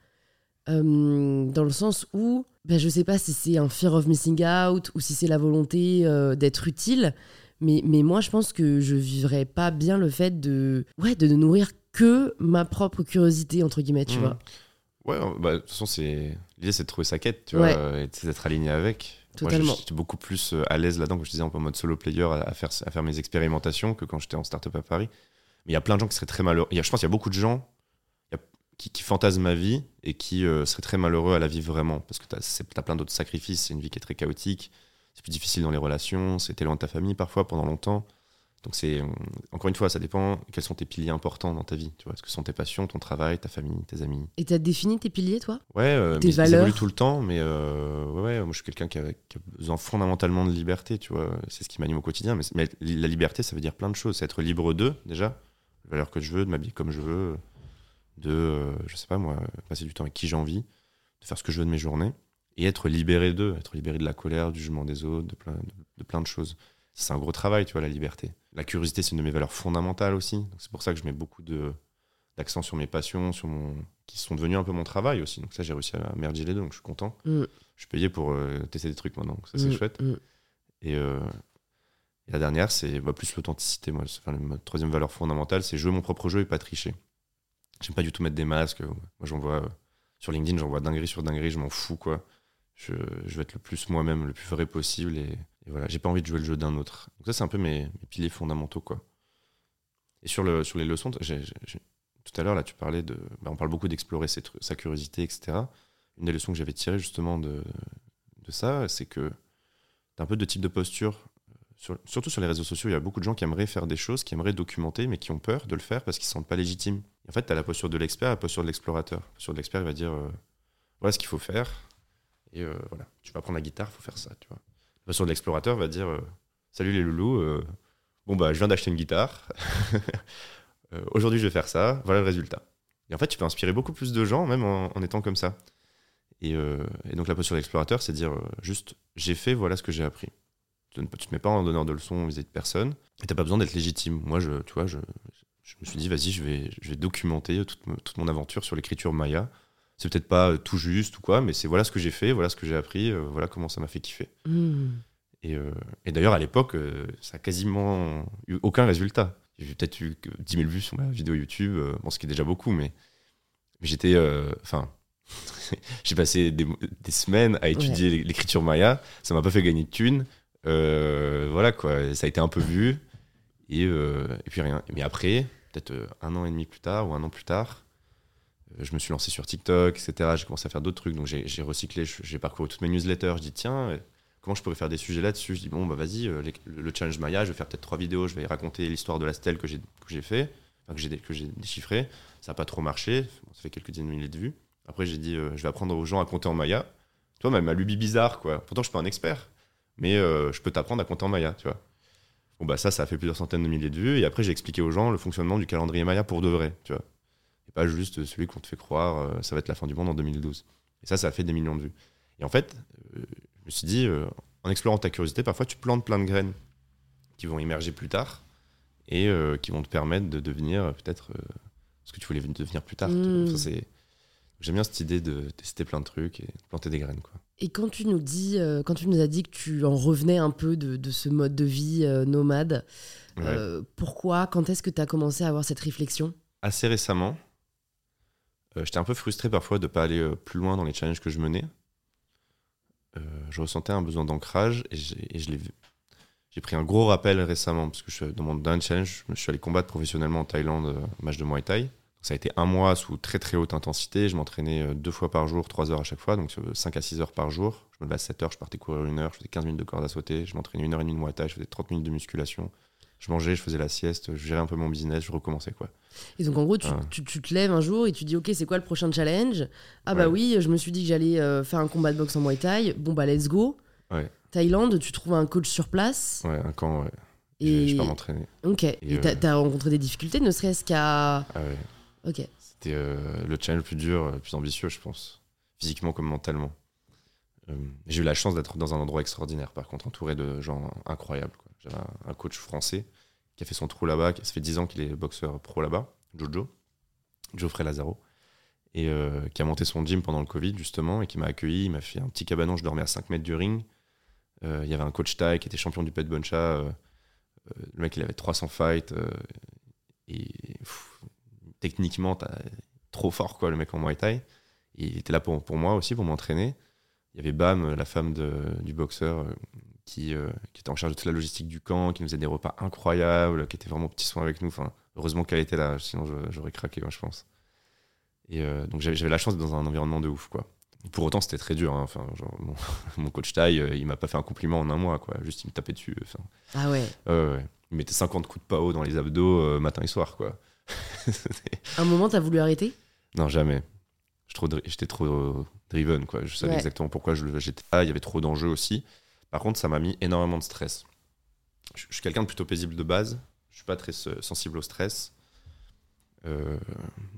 euh, dans le sens où ben, je sais pas si c'est un fear of missing out ou si c'est la volonté euh, d'être utile mais, mais moi je pense que je vivrais pas bien le fait de ouais de ne nourrir que ma propre curiosité entre guillemets tu Mhm. vois Ouais, bah, de toute façon, c'est... l'idée, c'est de trouver sa quête, tu vois, et d'être aligné avec. Totalement. Moi, j'étais beaucoup plus à l'aise là-dedans, comme je disais, en mode solo player, à faire, à faire mes expérimentations que quand j'étais en startup à Paris. Mais il y a plein de gens qui seraient très malheureux. Il y a, je pense qu'il y a beaucoup de gens qui, qui fantasment ma vie et qui seraient très malheureux à la vivre vraiment. Parce que tu as, plein d'autres sacrifices. C'est une vie qui est très chaotique. C'est plus difficile dans les relations. C'était loin de ta famille parfois pendant longtemps. Donc c'est encore une fois, ça dépend quels sont tes piliers importants dans ta vie. Tu vois, est-ce que ce sont tes passions, ton travail, ta famille, tes amis? Et tu as défini tes piliers, toi? Ouais, euh, tes valeurs? Évoluent tout le temps, mais euh, ouais, moi je suis quelqu'un qui, a, besoin fondamentalement de liberté. Tu vois, c'est ce qui m'anime au quotidien. Mais, mais, la liberté, ça veut dire plein de choses. C'est être libre d'eux déjà, les valeurs que je veux, de m'habiller comme je veux, de, euh, je sais pas moi, passer du temps avec qui j'ai envie, de faire ce que je veux de mes journées, et être libéré d'eux, être libéré de la colère, du jugement des autres, de plein de, de plein de choses c'est un gros travail, tu vois, la liberté. La curiosité, c'est une de mes valeurs fondamentales aussi. C'est pour ça que je mets beaucoup d'accent sur mes passions, sur mon, qui sont devenus un peu mon travail aussi. Donc ça, j'ai réussi à merger les deux, donc je suis content. Mm. Je suis payé pour euh, tester des trucs maintenant, donc ça c'est mm, chouette. Mm. Euh, et, la dernière, c'est bah, plus l'authenticité. Moi, enfin, ma troisième valeur fondamentale, c'est jouer mon propre jeu et pas tricher. J'aime pas du tout mettre des masques. Moi, j'en vois euh, sur LinkedIn, j'en vois dinguerie sur dinguerie, je m'en fous quoi. Je, je, vais être le plus moi-même, le plus vrai possible et et voilà, j'ai pas envie de jouer le jeu d'un autre. Donc ça, c'est un peu mes, piliers fondamentaux, quoi. Et sur, le, sur les leçons, tout à l'heure, là, tu parlais de... Bah, on parle beaucoup d'explorer sa curiosité, etc. Une des leçons que j'avais tirées, justement, de, de ça, c'est que tu as un peu de type de posture. surtout sur les réseaux sociaux, il y a beaucoup de gens qui aimeraient faire des choses, qui aimeraient documenter, mais qui ont peur de le faire parce qu'ils ne se sentent pas légitimes. en fait, tu as la posture de l'expert et la posture de l'explorateur. La posture de l'expert, il va dire euh, voilà ce qu'il faut faire, et euh, voilà, tu vas prendre la guitare, il faut faire ça, tu vois sur l'explorateur va dire euh, Salut les loulous, euh, bon bah je viens d'acheter une guitare. Euh, aujourd'hui je vais faire ça, voilà le résultat. Et en fait, tu peux inspirer beaucoup plus de gens, même en, étant comme ça. Et, donc la posture d'explorateur, c'est dire juste j'ai fait, voilà ce que j'ai appris. Tu ne te mets pas en donneur de leçons vis-à-vis de personne, et t'as pas besoin d'être légitime. Moi, je, tu vois, je, me suis dit, vas-y, je vais, documenter toute mon aventure sur l'écriture Maya c'est peut-être pas euh, tout juste ou quoi, mais c'est voilà ce que j'ai fait, voilà ce que j'ai appris, euh, voilà comment ça m'a fait kiffer. Hmm. Et, euh, et d'ailleurs, à l'époque, ça a quasiment eu aucun résultat. J'ai peut-être eu 10 000 vues sur ma vidéo YouTube, bon, ce qui est déjà beaucoup, mais, j'étais. Enfin. j'ai passé des, des, semaines à étudier l'écriture maya, ça m'a pas fait gagner de thunes. voilà quoi, ça a été un peu vu. Et, et puis rien. Mais après, peut-être un an et demi plus tard ou un an plus tard, je me suis lancé sur TikTok, etc. J'ai commencé à faire d'autres trucs, donc j'ai recyclé, j'ai parcouru toutes mes newsletters. Je dis, tiens, euh, comment je pourrais faire des sujets là-dessus? Je dis, bon, bah vas-y, euh, le challenge Maya, je vais faire peut-être trois vidéos, je vais raconter l'histoire de la stèle que j'ai fait, que j'ai déchiffré. Ça n'a pas trop marché, ça fait quelques dizaines de milliers de vues. Après, j'ai dit, euh, je vais apprendre aux gens à compter en Maya. Toi, ma, ma lubie bizarre, quoi. Pourtant, je suis pas un expert, mais je peux t'apprendre à compter en Maya, tu vois. Bon, bah ça, ça a fait plusieurs centaines de milliers de vues. Et après, j'ai expliqué aux gens le fonctionnement du calendrier Maya pour de vrai, tu vois pas juste celui qu'on te fait croire, euh, ça va être la fin du monde en 2012. Et ça, ça a fait des millions de vues. Et en fait, euh, je me suis dit, euh, en explorant ta curiosité, parfois tu plantes plein de graines qui vont émerger plus tard et qui vont te permettre de devenir peut-être ce que tu voulais devenir plus tard. Mmh. J'aime bien cette idée de tester plein de trucs et de planter des graines. Quoi. Et quand tu nous dis, quand tu nous as dit que tu en revenais un peu de, ce mode de vie nomade, pourquoi Quand est-ce que tu as commencé à avoir cette réflexion? Assez récemment. Euh, j'étais un peu frustré parfois de ne pas aller euh, plus loin dans les challenges que je menais. Euh, je ressentais un besoin d'ancrage et. J'ai pris un gros rappel récemment parce que je dans mon dernier challenge, je suis allé combattre professionnellement en Thaïlande, match de Muay Thai. Ça a été un mois sous très très haute intensité. Je m'entraînais deux fois par jour, trois heures à chaque fois, donc 5 à 6 heures par jour. Je me levais à 7 heures, je partais courir une heure, je faisais 15 minutes de corde à sauter, je m'entraînais une heure et demie de Muay Thai, je faisais 30 minutes de musculation je mangeais, je faisais la sieste, je gérais un peu mon business, je recommençais quoi. Et donc en gros, tu, ah. tu, te lèves un jour et tu dis ok, c'est quoi le prochain challenge? Ah bah oui, je me suis dit que j'allais euh, faire un combat de boxe en Muay Thai. Bon bah let's go. Ouais. Thaïlande, tu trouves un coach sur place. Ouais, un camp, ouais. Et... Je pas m'entraîner. Ok. Et euh, t'as as rencontré des difficultés, ne serait-ce qu'à. Ah ouais. Ok. C'était euh, le challenge le plus dur, le plus ambitieux, je pense. Physiquement comme mentalement. J'ai eu la chance d'être dans un endroit extraordinaire, par contre, entouré de gens incroyables. J'avais un coach français qui a fait son trou là-bas, ça fait 10 ans qu'il est boxeur pro là-bas, Jojo, Geoffrey Lazaro, et euh, qui a monté son gym pendant le Covid justement, et qui m'a accueilli, il m'a fait un petit cabanon, je dormais à 5 mètres du ring. Euh, il y avait un coach Thai qui était champion du Pet Boncha, euh, le mec il avait 300 fights, et techniquement trop fort quoi le mec en Muay Thai. Il était là pour, moi aussi, pour m'entraîner. Il y avait Bam, la femme du boxeur, qui, euh, qui était en charge de toute la logistique du camp, qui nous faisait des repas incroyables, qui était vraiment petit soin avec nous. Enfin, heureusement qu'elle était là, sinon j'aurais craqué, moi, je pense. Et euh, donc j'avais la chance d'être dans un environnement de ouf, quoi. Pour autant, c'était très dur. hein. Enfin, genre, mon, mon coach taille, euh, il m'a pas fait un compliment en un mois, quoi. Juste, il me tapait dessus. Enfin, Ah ouais. Il mettait 50 coups de pao dans les abdos matin et soir, quoi. Un moment, t'as voulu arrêter? Non, jamais. Je trop dri- J'étais trop driven, quoi. Je savais Ouais. exactement pourquoi je le- j'étais là. Il y avait trop d'enjeux aussi. Par contre, ça m'a mis énormément de stress. Je, suis quelqu'un de plutôt paisible de base. Je suis pas très se- sensible au stress. Euh,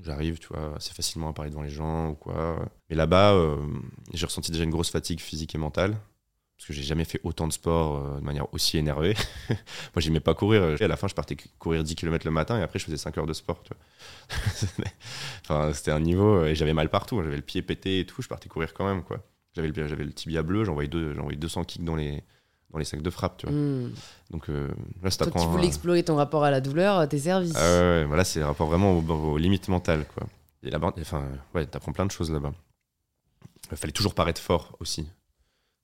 J'arrive, tu vois, assez facilement à parler devant les gens ou quoi. Mais là-bas, euh, j'ai ressenti déjà une grosse fatigue physique et mentale. Parce que j'ai jamais fait autant de sport euh, de manière aussi énervée. Moi, j'aimais pas courir. À la fin, je partais courir 10 km le matin et après, je faisais 5 heures de sport. Enfin, c'était un niveau. Et j'avais mal partout. J'avais le pied pété et tout. Je partais courir quand même. quoi. J'avais le, j'avais le tibia bleu. J'envoyais deux, j'envoyais 200 kicks dans les, dans les sacs de frappe. Tu vois. Hmm. Donc euh, là, qui t'apprend. voulais explorer ton rapport à la douleur, t'es servi. ah ouais, ouais, voilà, c'est un rapport vraiment aux, aux limites mentales, quoi. Et là-bas, enfin, ouais, t'apprends plein de choses là-bas. Il fallait toujours paraître fort aussi.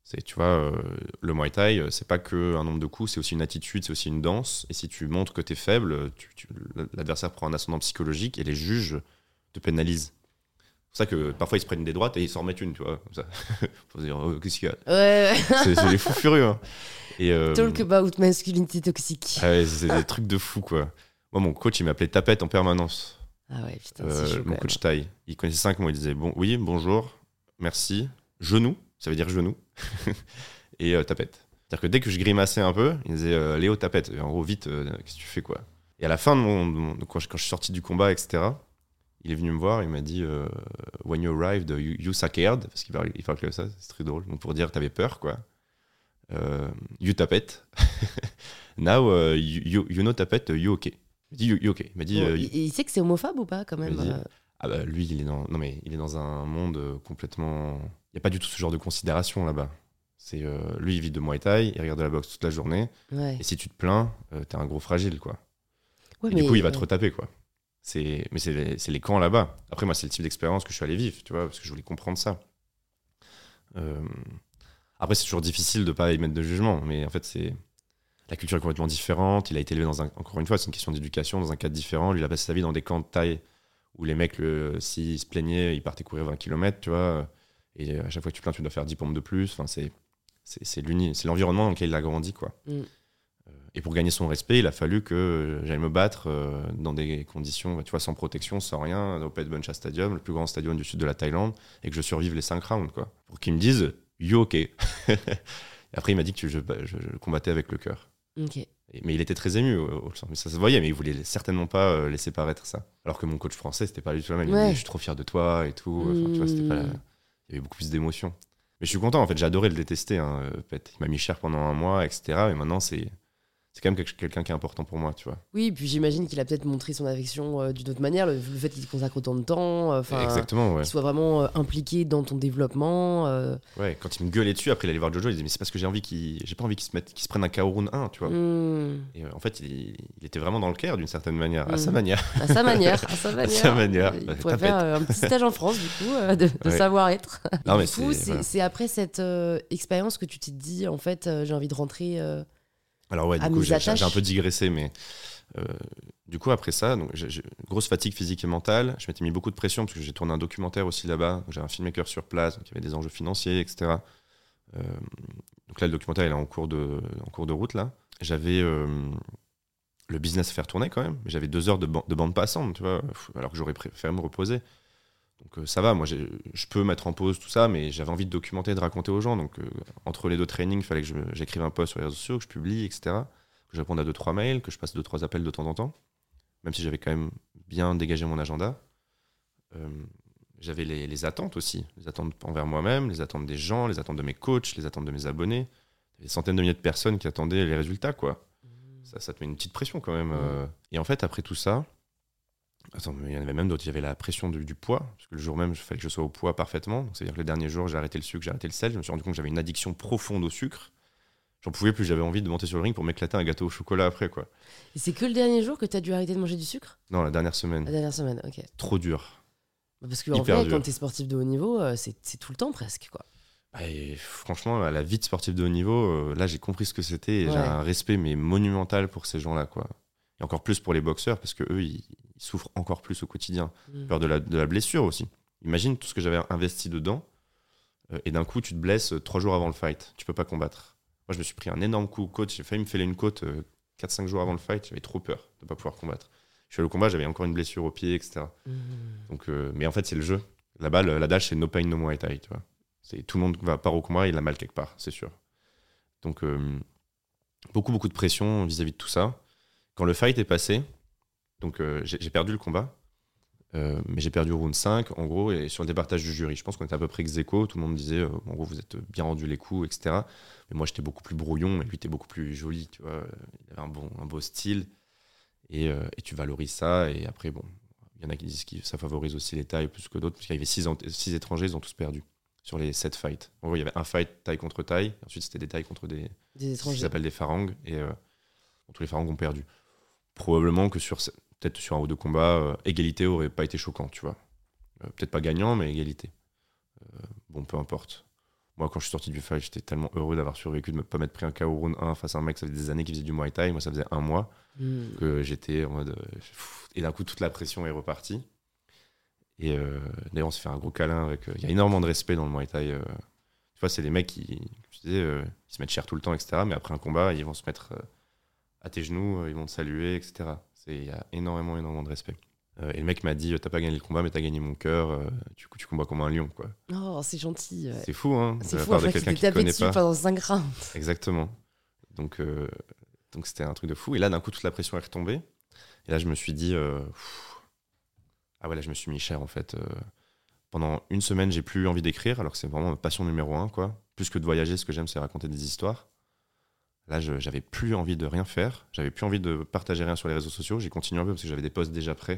C'est, tu vois, euh, le Muay Thai, euh, c'est pas que un nombre de coups, c'est aussi une attitude, c'est aussi une danse. Et si tu montres que t'es faible, tu- tu- l'adversaire prend un ascendant psychologique et les juges te pénalisent. C'est pour ça que parfois ils se prennent des droites et ils s'en remettent une, tu vois. Comme ça. Faut se dire, oh, qu'est-ce qu'il y a Ouais, ouais. C'est des fous furieux. hein. Et, euh, Talk about masculinité toxique. ah ouais, c'est des trucs de fou, quoi. Moi, mon coach, il m'appelait tapette en permanence. Ah ouais, putain, Euh, chaud. mon coach taille. Il connaissait cinq mots. Il disait bon, oui, bonjour, merci, genou, ça veut dire genou, et euh, tapette. C'est-à-dire que dès que je grimaçais un peu, il disait euh, Léo, tapette. Et en gros, vite, qu'est-ce que tu fais quoi Et à la fin de mon. de quand je suis sorti du combat, etc., il est venu me voir, il m'a dit euh, When you arrived, you, you scared, parce qu'il parle, il parle comme ça, c'est très drôle. Donc pour dire t'avais peur, quoi. Euh, you tapette. Now, euh, you, you, you know tapette, you okay. Il m'a dit you, you okay. Il m'a dit. Bon, euh, il, il sait que c'est homophobe ou pas quand même ah bah lui, il est dans, non mais il est dans un monde complètement. Il n'y a pas du tout ce genre de considération là-bas. C'est euh, lui, il vit de Muay Thai, il regarde de la boxe toute la journée. Ouais. Et si tu te plains, t'es un gros fragile quoi. Ouais, Et du coup, il va te retaper quoi. C'est, mais c'est les, camps là-bas. Après, moi, c'est le type d'expérience que je suis allé vivre, tu vois, parce que je voulais comprendre ça. Euh, Après, c'est toujours difficile de pas y mettre de jugement, mais en fait, c'est la culture est complètement différente. Il a été élevé dans un, encore une fois, c'est une question d'éducation dans un cadre différent. Lui, il a passé sa vie dans des camps de taille où les mecs, le- s'ils se plaignaient, ils partaient courir 20 km, tu vois. Et à chaque fois que tu plains, tu dois faire 10 pompes de plus. Enfin, c'est, c'est l'environnement dans lequel il a grandi, quoi. Mm. Et pour gagner son respect, il a fallu que j'aille me battre euh, dans des conditions, tu vois, sans protection, sans rien, au Pet Buncha Stadium, le plus grand stadium du sud de la Thaïlande, et que je survive les 5 rounds, quoi. Pour qu'ils me disent, you ok. Après, il m'a dit que je, je- je combattais avec le cœur. Ok. Et- Mais il était très ému, mais ça se voyait, mais il voulait certainement pas euh, laisser paraître ça. Alors que mon coach français, c'était pas du tout la même. Il me Ouais. disait, je suis trop fier de toi et tout. Enfin, tu vois, c'était pas la- Mm. Il y avait beaucoup plus d'émotions. Mais je suis content, en fait, j'ai adoré le détester. Hein, euh, Pet. Il m'a mis cher pendant un mois, etc. Mais maintenant, c'est c'est quand même quelqu'un qui est important pour moi, tu vois. Oui, puis j'imagine qu'il a peut-être montré son affection euh, d'une autre manière, le, le fait qu'il consacre autant de temps, euh, enfin, Exactement, ouais. qu'il soit vraiment euh, impliqué dans ton développement. euh, ouais. Quand il me gueulait dessus, après il allait voir Jojo, il disait, mais c'est parce que j'ai envie qu'il. J'ai pas envie qu'il se, mette... qu'il se prenne un KO round 1, tu vois. hmm, Et euh, en fait, il... il était vraiment dans le caire d'une certaine manière, à sa manière. à sa manière, à sa manière. sa manière. Il Bah, pourrait faire un petit stage en France, du coup, de, de Ouais. savoir-être. Non, mais du coup, c'est- voilà. après cette expérience que tu t'es dit, en fait, j'ai envie de rentrer. Alors ouais, du coup, j'ai un peu digressé, mais euh, du coup, après ça, donc, grosse fatigue physique et mentale. Je m'étais mis beaucoup de pression parce que j'ai tourné un documentaire aussi là-bas. J'avais un filmmaker sur place, donc il y avait des enjeux financiers, etc. Euh, donc là, le documentaire, il est en cours de, en cours de route, là. J'avais euh, le business à faire tourner quand même, j'avais deux heures de, ban- de bande passante, tu vois, alors que j'aurais préféré me reposer. Donc euh, ça va, moi je peux mettre en pause tout ça, mais j'avais envie de documenter, de raconter aux gens. Donc euh, entre les deux trainings, il fallait que j'écrive un post sur les réseaux sociaux, que je publie, etc. Que je réponde à deux, trois mails, que je passe deux, trois appels de temps en temps. Même si j'avais quand même bien dégagé mon agenda. Euh, j'avais les, les attentes aussi, les attentes envers moi-même, les attentes des gens, les attentes de mes coachs, les attentes de mes abonnés. Des centaines de milliers de personnes qui attendaient les résultats, quoi. Ça, ça te met une petite pression quand même. euh. Et en fait, après tout ça, attends, mais il y en avait même d'autres. Il y avait la pression du, du poids, parce que le jour même, il fallait que je sois au poids parfaitement. C'est-à-dire que le dernier jour, j'ai arrêté le sucre, j'ai arrêté le sel. Je me suis rendu compte que j'avais une addiction profonde au sucre. J'en pouvais plus, j'avais envie de monter sur le ring pour m'éclater un gâteau au chocolat après, quoi. Et c'est que le dernier jour que tu as dû arrêter de manger du sucre? Non, la dernière semaine, La dernière semaine, ok. trop dur. Parce que en dur. quand t'es sportif de haut niveau, euh, c'est tout le temps presque, quoi. Bah, et franchement, à la vie de sportif de haut niveau, euh, là, j'ai compris ce que c'était et j'ai un respect mais monumental pour ces gens-là, quoi. Et encore plus pour les boxeurs parce que eux, ils, ils souffrent encore plus au quotidien. Mm. Peur de la, de la blessure aussi. Imagine tout ce que j'avais investi dedans euh, et d'un coup, tu te blesses euh, trois jours avant le fight. Tu peux pas combattre. Moi, je me suis pris un énorme coup aux côtes. J'ai failli me fêler une côte 4-5 jours avant le fight. J'avais trop peur de pas pouvoir combattre. Je suis allé au combat, j'avais encore une blessure au pied, etc. Mm. Donc, euh, mais en fait, c'est le jeu. Là-bas, le- l'adage, c'est no pain, no muay thai. Tu vois. C'est, tout le monde va part au combat, il a mal quelque part, c'est sûr. Donc, euh, beaucoup, beaucoup de pression vis-à-vis de tout ça. Quand le fight est passé, donc euh, j'ai, perdu le combat, euh, mais j'ai perdu au round 5, en gros, et sur le départage du jury. Je pense qu'on était à peu près ex aequo, tout le monde disait, euh, en gros, vous êtes bien rendu les coups, etc. Mais moi, j'étais beaucoup plus brouillon, et lui, était beaucoup plus joli, tu vois. Il avait un, bon, un beau style, et, et tu valorises ça, et après, bon, il y en a qui disent que ça favorise aussi les tailles plus que d'autres, parce qu'il y avait 6 six étrangers, ils ont tous perdu sur les 7 fights. En gros, il y avait un fight taille contre taille, ensuite c'était des tailles contre des, Des ce qui étrangers. s'appelle des farangues, et euh, tous les farangues ont perdu. Probablement que sur peut-être sur un ou deux combats, euh, égalité aurait pas été choquant, tu vois. Euh, peut-être pas gagnant, mais égalité. Euh, bon, peu importe. Moi, quand je suis sorti du fight, j'étais tellement heureux d'avoir survécu, de ne pas m'être pris un KO round 1 face à un mec, ça faisait des années qu'il faisait du Muay Thai. Moi, ça faisait un mois Mm. que j'étais en mode. euh, pff, et d'un coup, toute la pression est repartie. Et d'ailleurs, on se fait un gros câlin avec. Il y a énormément de respect dans le Muay Thai. tu vois, c'est les mecs qui, comme je disais, euh, ils se mettent cher tout le temps, etc. Mais après un combat, ils vont se mettre euh, à tes genoux, euh, ils vont te saluer, etc. Il y a énormément, énormément de respect. Euh, et le mec m'a dit T'as pas gagné le combat, mais t'as gagné mon cœur. euh, tu, tu combats comme un lion, quoi. Oh, c'est gentil. ouais. C'est fou, hein C'est fou, de qu'il quelqu'un qui tapé dessus pas. pendant 5 rounds. Exactement. Donc, euh, donc c'était un truc de fou. Et là, d'un coup, toute la pression est retombée. Et là, je me suis dit, ah ouais, là, je me suis mis cher en fait. Pendant une semaine, j'ai plus envie d'écrire, alors que c'est vraiment ma passion numéro un, quoi. Plus que de voyager, ce que j'aime, c'est raconter des histoires. Là, je- j'avais plus envie de rien faire. J'avais plus envie de partager rien sur les réseaux sociaux. J'ai continué un peu parce que j'avais des posts déjà prêts,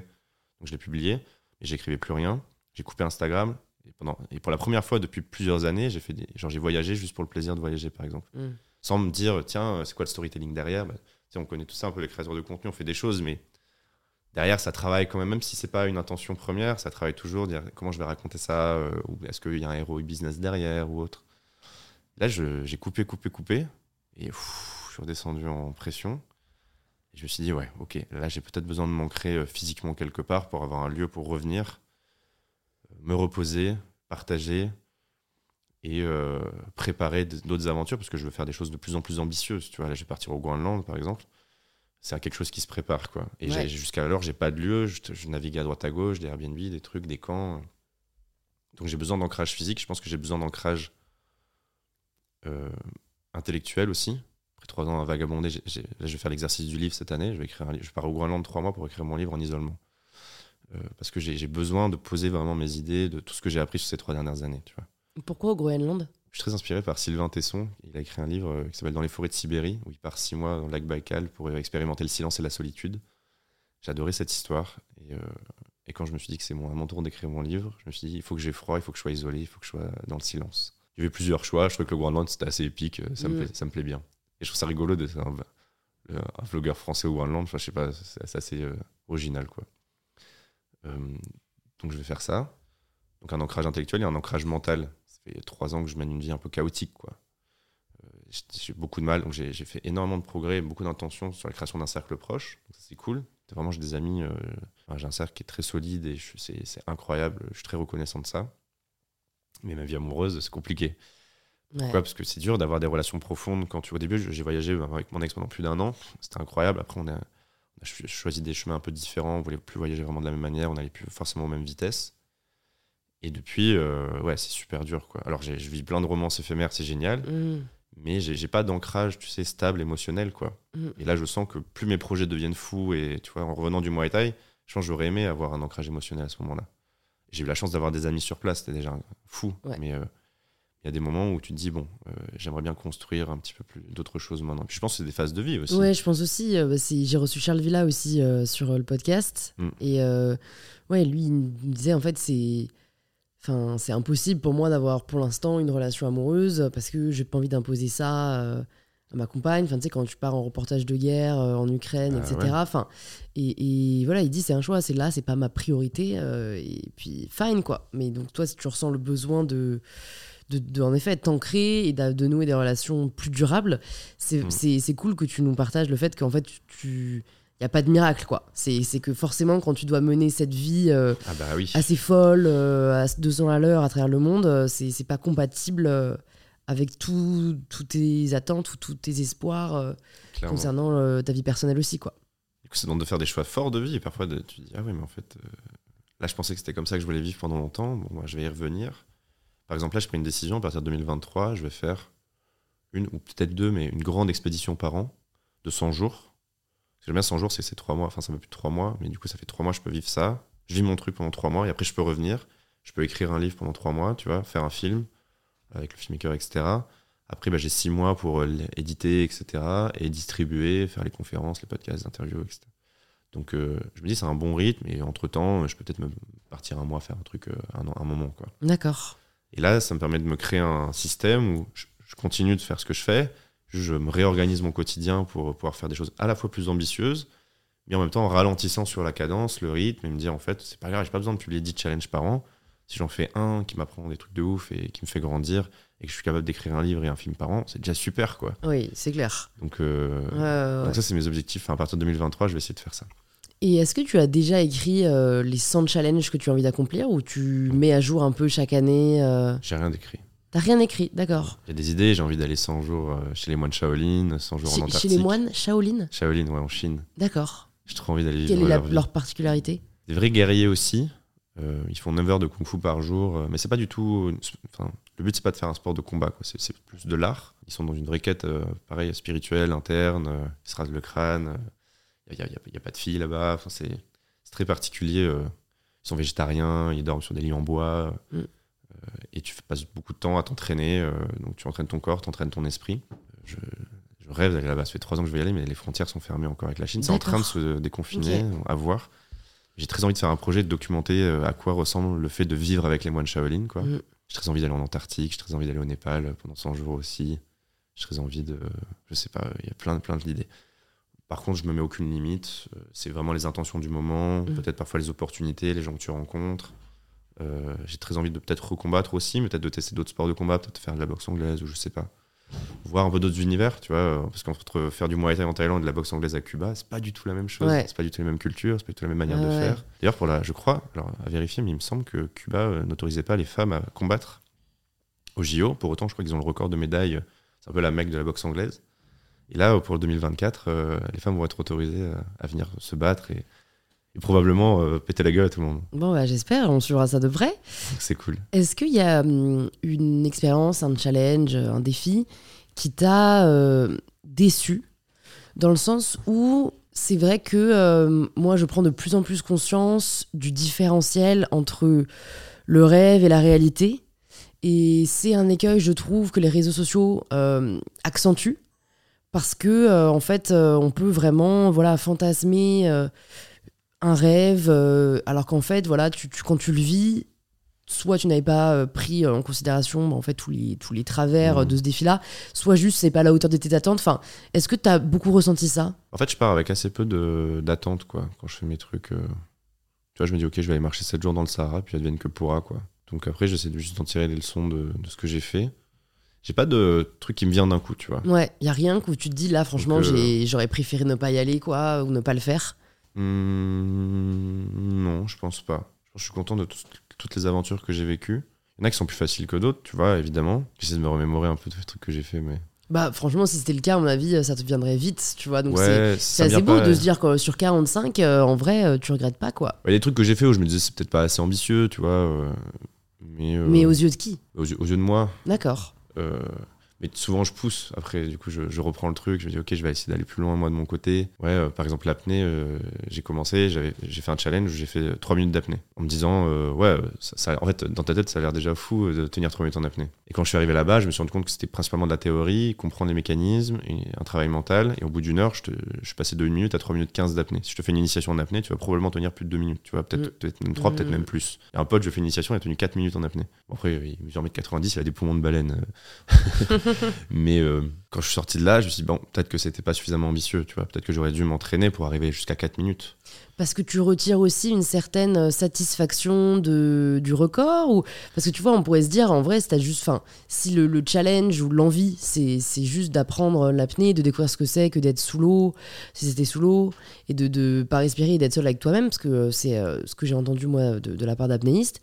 donc je les publiais. Et j'écrivais plus rien. J'ai coupé Instagram. Et, pendant, et pour la première fois depuis plusieurs années, j'ai fait des, genre j'ai voyagé juste pour le plaisir de voyager, par exemple Mm. sans me dire tiens c'est quoi le storytelling derrière? Bah, on connaît tout ça un peu les créateurs de contenu on fait des choses mais derrière ça travaille quand même même si c'est pas une intention première ça travaille toujours dire comment je vais raconter ça euh, ou est-ce qu'il y a un héros business derrière ou autre? Là j'ai coupé coupé coupé et pff, je suis redescendu en pression et je me suis dit ouais ok là j'ai peut-être besoin de m'ancrer euh, physiquement quelque part pour avoir un lieu pour revenir euh, me reposer partager et euh, préparer d'autres aventures parce que je veux faire des choses de plus en plus ambitieuses. Tu vois, là, je vais partir au Groenland, par exemple. C'est quelque chose qui se prépare, quoi. Et Ouais. j'ai- jusqu'à alors, j'ai pas de lieu. Je, je navigue à droite à gauche, des Airbnb, des trucs, des camps. Donc j'ai besoin d'ancrage physique. Je pense que j'ai besoin d'ancrage euh, intellectuel aussi. Après trois ans à vagabonder, j'ai- là, je vais faire l'exercice du livre cette année. Je vais écrire un livre. Je pars au Groenland trois mois pour écrire mon livre en isolement. Euh, parce que j'ai besoin de poser vraiment mes idées de tout ce que j'ai appris sur ces trois dernières années. Tu vois. Pourquoi au Groenland? Je suis très inspiré par Sylvain Tesson. Il a écrit un livre euh, qui s'appelle Dans les forêts de Sibérie, où il part six mois dans le lac Baïkal pour expérimenter le silence et la solitude. Adoré cette histoire. Et, euh, et quand je me suis dit que c'est mon, à mon tour d'écrire mon livre, je me suis dit il faut que j'ai froid, il faut que je sois isolé, il faut que je sois dans le silence. Il y avait plusieurs choix. Je trouvais que le Groenland c'était assez épique. euh, Ça, me Mm. plaît, ça me plaît bien. Et je trouve ça rigolo d'être un, un, un vlogueur français au Groenland. Enfin, je sais pas, c'est assez euh, original quoi. Euh, donc je vais faire ça. Donc un ancrage intellectuel et un ancrage mental. Ça fait trois ans que je mène une vie un peu chaotique, quoi. Euh, j'ai- beaucoup de mal, donc j'ai fait énormément de progrès, beaucoup d'intentions sur la création d'un cercle proche. C'est cool. Vraiment, j'ai des amis. euh, j'ai un cercle qui est très solide et c'est incroyable. Je suis très reconnaissant de ça. Mais ma vie amoureuse, c'est compliqué. Ouais. Pourquoi Parce que c'est dur d'avoir des relations profondes. Quand tu au début, j'ai voyagé avec mon ex pendant plus d'un an. C'était incroyable. Après, on a, on a cho- choisi des chemins un peu différents. On voulait plus voyager vraiment de la même manière. On n'allait plus forcément aux mêmes vitesses. Et depuis, euh, ouais, c'est super dur. Quoi. Alors, j'ai- je vis plein de romances éphémères, c'est génial. Mm. Mais j'ai pas d'ancrage, tu sais, stable, émotionnel. quoi. Mm. Et là, je sens que plus mes projets deviennent fous. Et tu vois, en revenant du Muay Thai, je pense que j'aurais aimé avoir un ancrage émotionnel à ce moment-là. J'ai eu la chance d'avoir des amis sur place, c'était déjà fou. Ouais. Mais euh, il y a des moments où tu te dis, bon, euh, j'aimerais bien construire un petit peu plus d'autres choses maintenant. Puis je pense que c'est des phases de vie aussi. Ouais, je pense aussi. euh, bah, J'ai reçu Charles Villa aussi sur le podcast. Mm. Et ouais, lui, il me disait en fait, c'est. Enfin, c'est impossible pour moi d'avoir pour l'instant une relation amoureuse parce que j'ai pas envie d'imposer ça ma compagne. Enfin, tu sais, quand tu pars en reportage de guerre euh, en Ukraine, Ah, etc. ouais. Enfin, et, et voilà, il dit c'est un choix, c'est là, c'est pas ma priorité. euh, et puis, fine, quoi. Mais donc, toi, si tu ressens le besoin de. De, de, en effet, t'ancrer et de, de nouer des relations plus durables, c'est Mm. c'est- cool que tu nous partages le fait qu'en fait, tu. Il n'y a pas de miracle, quoi. C'est que forcément, quand tu dois mener cette vie euh, Ah bah oui. assez folle, euh, à 200 à l'heure à travers le monde, c'est c'est pas compatible avec tout- toutes tes attentes ou tous tes espoirs euh, concernant euh, ta vie personnelle aussi, quoi. Du coup, ça demande de faire des choix forts de vie. Et parfois, de- tu te dis, ah oui, mais en fait, euh, là, je pensais que c'était comme ça que je voulais vivre pendant longtemps. Bon, moi, je vais y revenir. Par exemple, là, j'ai pris une décision. À partir de 2023, je vais faire une, ou peut-être deux, mais une grande expédition par an de 100 jours. Ce que J'aime bien 100 jours, c'est que c'est 3 mois. Enfin, ça me plus de 3 mois. Mais du coup, ça fait 3 mois, je peux vivre ça. Je vis mon truc pendant 3 mois. Et après, je peux revenir. Je peux écrire un livre pendant 3 mois, tu vois, faire un film avec le filmmaker, etc. Après, bah, j'ai 6 mois pour euh, l'éditer, etc. Et distribuer, faire les conférences, les podcasts, les interviews, etc. Donc, euh, je me dis, c'est un bon rythme. Et entre-temps, je peux peut-être me partir un mois faire un truc, euh, un, un moment, quoi. D'accord. Et là, ça me permet de me créer un système où je, je continue de faire ce que je fais. Je me réorganise mon quotidien pour pouvoir faire des choses à la fois plus ambitieuses, mais en même temps en ralentissant sur la cadence, le rythme, et me dire en fait, c'est pas grave, j'ai pas besoin de publier 10 challenges par an. Si j'en fais un qui m'apprend des trucs de ouf et qui me fait grandir, et que je suis capable d'écrire un livre et un film par an, c'est déjà super, quoi. Oui, c'est clair. Donc, euh, donc ça, c'est mes objectifs. Enfin, à partir de 2023, je vais essayer de faire ça. Et est-ce que tu as déjà écrit euh, les 100 challenges que tu as envie d'accomplir ou tu mets à jour un peu chaque année euh, J'ai rien d'écrit. T'as rien écrit, d'accord. J'ai des idées, j'ai envie d'aller 100 jours chez les moines Shaolin, 100 jours en Antarctique. chez les moines Shaolin? Shaolin, ouais, en Chine. D'accord. J'ai trop envie d'aller vivre Quelle est la- leur vie. leur particularité? Des vrais guerriers aussi. Euh, ils font 9 heures de kung fu par jour, euh, mais c'est pas du tout. Enfin, le but c'est pas de faire un sport de combat. C'est, plus de l'art. Ils sont dans une vraie quête, euh, pareil, spirituelle, interne. ils se rasent le crâne. Il n'y a, pas de filles là-bas. Enfin, c'est, très particulier. ils sont végétariens, ils dorment sur des lits en bois. Mm. et tu passes beaucoup de temps à t'entraîner. donc tu entraînes ton corps, tu entraînes ton esprit. Je, je rêve d'aller là-bas. Ça fait 3 ans que je veux y aller, mais les frontières sont fermées encore avec la Chine. C'est en train de se déconfiner, à voir. J'ai très envie de faire un projet de documenter euh, à quoi ressemble le fait de vivre avec les moines Shaolin. Quoi. Mm. J'ai très envie d'aller en Antarctique, j'ai très envie d'aller au Népal euh, pendant 100 jours aussi. J'ai très envie de. Je sais pas, il y a plein, plein d'idées. Par contre, je me mets aucune limite. Euh, C'est vraiment les intentions du moment, Mm. peut-être parfois les opportunités, les gens que tu rencontres. Euh, j'ai très envie de peut-être recombattre aussi, mais peut-être de tester d'autres sports de combat, peut-être faire de la boxe anglaise ou je sais pas. Voir un peu d'autres univers, tu vois, euh, parce qu'entre faire du Muay Thai en Thaïlande et de la boxe anglaise à Cuba, c'est pas du tout la même chose, Ouais. c'est pas du tout les mêmes cultures, c'est pas du tout la même manière de ouais. faire. D'ailleurs, pour la, je crois, alors à vérifier, mais il me semble que Cuba euh, n'autorisait pas les femmes à combattre au JO. Pour autant, je crois qu'ils ont le record de médailles. C'est un peu la mecque de la boxe anglaise. Et là, pour le 2024, euh, les femmes vont être autorisées à, à venir se battre et, et probablement euh, péter la gueule à tout le monde. Bon, bah, j'espère, on suivra ça de près. C'est cool. Est-ce qu'il y a hum, une expérience, un challenge, un défi qui t'a euh, déçu? Dans le sens où c'est vrai que euh, moi je prends de plus en plus conscience du différentiel entre le rêve et la réalité et c'est un écueil je trouve que les réseaux sociaux accentuent parce que en fait on peut vraiment voilà fantasmer un rêve euh, alors qu'en fait voilà tu, tu- quand tu le vis soit tu n'avais pas euh, pris euh, en considération bah, en fait tous les tous les travers Mhm. de ce défi-là, soit juste c'est pas à la hauteur de tes attentes. Enfin, est-ce que tu as beaucoup ressenti ça? En fait, je pars avec assez peu de- d'attente, quoi, quand je fais mes trucs. euh. Tu vois, je me dis, ok, je vais aller marcher 7 jours dans le Sahara, puis advienne que pourra, quoi. Donc après, j'essaie de juste en tirer les leçons de, de ce que j'ai fait. J'ai pas de truc qui me vient d'un coup, tu vois. Ouais, il y a rien que tu te dis là franchement, euh, j'aurais préféré ne pas y aller quoi ou ne pas le faire. Hmm, non, je pense pas. Je suis content de tout- toutes les aventures que j'ai vécues. Il y en a qui sont plus faciles que d'autres, tu vois, évidemment. J'essaie de me remémorer un peu de trucs que j'ai fait, mais. Bah franchement, si c'était le cas, à mon avis, ça te viendrait vite, tu vois. Donc c'est ouais, c'est assez beau pas- de se dire que sur 45, euh, en vrai, euh, tu regrettes pas quoi. Il y a des trucs que j'ai fait où je me disais c'est peut-être pas assez ambitieux, tu vois. euh, mais euh, Mais aux yeux de qui? aux aux yeux de moi, D'accord. Euh, mais souvent je pousse. Après, du coup, je, je reprends le truc. Je me dis, ok, je vais essayer d'aller plus loin moi de mon côté. Ouais, euh, par exemple, l'apnée, euh, j'ai commencé, j'ai fait un challenge où j'ai fait 3 minutes d'apnée. En me disant, euh, ouais, ça, ça- en fait, dans ta tête, ça a l'air déjà fou euh, de tenir 3 minutes en apnée. Et quand je suis arrivé là-bas, je me suis rendu compte que c'était principalement de la théorie, comprendre les mécanismes, et un travail mental. Et au bout d'une heure, je, te- je suis passé de 1 minute à 3 minutes 15 d'apnée. Si je te fais une initiation en apnée, tu vas probablement tenir plus de 2 minutes. Tu vois, peut-être, Mm. peut-être même 3, Mm. peut-être même plus. Et un pote, je fais une initiation, il a tenu 4 minutes en apnée. Bon, après, il mesure 1m90, il a des poumons de baleine. euh, Mais euh, quand je suis sorti de là, je me suis dit, bon, peut-être que c'était pas suffisamment ambitieux, tu vois. Peut-être que j'aurais dû m'entraîner pour arriver jusqu'à 4 minutes. Parce que tu retires aussi une certaine euh, satisfaction de, du record ou Parce que tu vois, on pourrait se dire, en vrai, si, juste, fin, si le, le challenge ou l'envie, c'est juste d'apprendre l'apnée, de découvrir ce que c'est que d'être sous l'eau, si c'était sous l'eau, et de ne pas respirer et d'être seul avec toi-même, parce que euh, c'est ce que j'ai entendu moi de, la part d'apnéistes,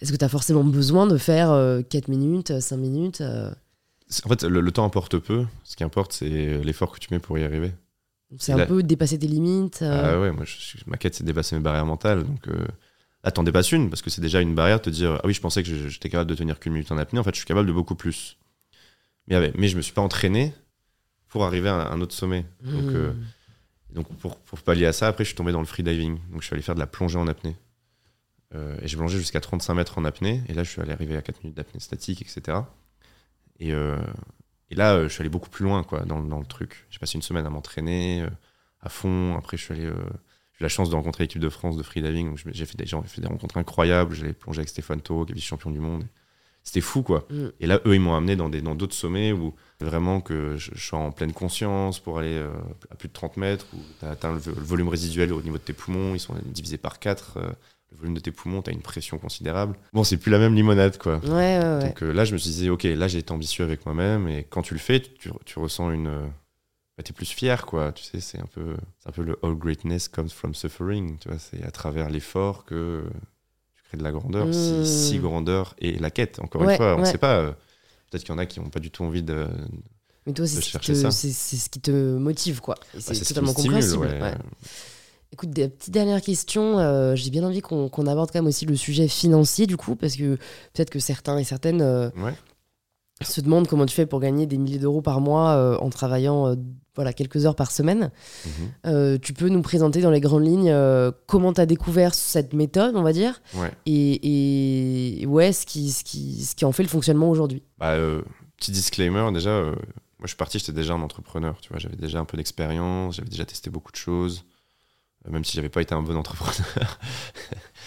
est-ce que tu as forcément besoin de faire 4 minutes, 5 minutes en fait, le, temps importe peu. Ce qui importe, c'est l'effort que tu mets pour y arriver. C'est un peu dépasser tes limites. Euh. Ah ouais, moi, je, ma quête, c'est dépasser mes barrières mentales. Donc euh, là, t'en dépasses une, parce que c'est déjà une barrière de te dire Ah oui, je pensais que j'étais capable de tenir qu'une minute en apnée. En fait, je suis capable de beaucoup plus. Mais, ouais, mais je me suis pas entraîné pour arriver à un autre sommet. Donc, euh, hmm. donc pour, pour, pallier à ça, après, je suis tombé dans le freediving. Donc, je suis allé faire de la plongée en apnée. et j'ai plongé jusqu'à 35 mètres en apnée. Et là, je suis allé arriver à 4 minutes d'apnée statique, etc. Et, euh, et là, euh, je suis allé beaucoup plus loin quoi, dans, dans le truc. J'ai passé une semaine à m'entraîner euh, à fond. Après, je suis allé j'ai eu la chance de rencontrer l'équipe de France de freediving. J'ai fait des gens, fait des rencontres incroyables. J'allais plonger avec Stéphane Tau, qui est vice-champion du monde. C'était fou, quoi. Mm. Et là, eux, ils m'ont amené dans des dans d'autres sommets où vraiment que je, suis en pleine conscience pour aller à plus de 30 mètres, où tu as atteint le, volume résiduel au niveau de tes poumons, ils sont divisés par 4 le volume de tes poumons, tu as une pression considérable. Bon, c'est plus la même limonade, quoi. Ouais, ouais, ouais. Donc euh, là, je me suis dit, ok, là, j'ai été ambitieux avec moi-même, et quand tu le fais, tu, tu ressens une. Euh, bah, tu es plus fier, quoi. Tu sais, c'est un, peu, un peu le all greatness comes from suffering. Tu vois, c'est à travers l'effort que tu crées de la grandeur. Si, mmh. grandeur et la quête, encore une fois, on ne sait pas. Euh, peut-être qu'il y en a qui n'ont pas du tout envie de. Mais toi, c'est ce qui te motive, quoi. Bah, c'est totalement compréhensible. Écoute, des petites dernières questions. Euh, j'ai bien envie qu'on aborde quand même aussi le sujet financier, du coup, parce que peut-être que certains et certaines euh, se demandent comment tu fais pour gagner des milliers d'euros par mois euh, en travaillant voilà, quelques heures par semaine. Mhm. tu peux nous présenter dans les grandes lignes comment tu as découvert cette méthode, on va dire, et, et, ouais, ce qui, ce, qui, ce qui en fait le fonctionnement aujourd'hui. Bah, petit disclaimer, déjà, moi je suis parti, j'étais déjà un entrepreneur, tu vois, j'avais déjà un peu d'expérience, j'avais déjà testé beaucoup de choses même si j'avais pas été un bon entrepreneur.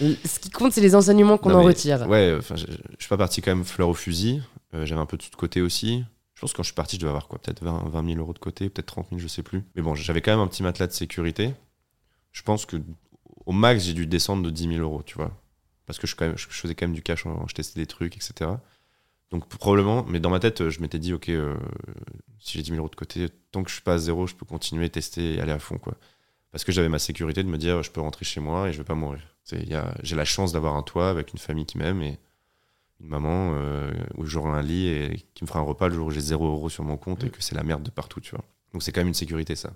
Ce qui compte, c'est les enseignements qu'on en retire. Ouais, enfin, je, je, suis pas parti quand même fleur au fusil. Euh, j'avais un peu tout de côté aussi. Je pense que quand je suis parti, je devais avoir quoi Peut-être 20, 20 000 euros de côté, peut-être 30 000, je sais plus. Mais bon, j'avais quand même un petit matelas de sécurité. Je pense que au max, j'ai dû descendre de 10 000 euros, tu vois. Parce que je, quand même, je faisais quand même du cash, je testais des trucs, etc. Donc probablement, mais dans ma tête, je m'étais dit, ok, euh, si j'ai 10 000 euros de côté, tant que je suis pas à zéro, je peux continuer, tester et aller à fond, quoi parce que j'avais ma sécurité de me dire je peux rentrer chez moi et je vais pas mourir. J'ai la chance d'avoir un toit avec une famille qui m'aime et une maman euh, où j'aurai un lit et qui me fera un repas le jour où j'ai 0 euros sur mon compte et que c'est la merde de partout, tu vois. Donc c'est quand même une sécurité ça.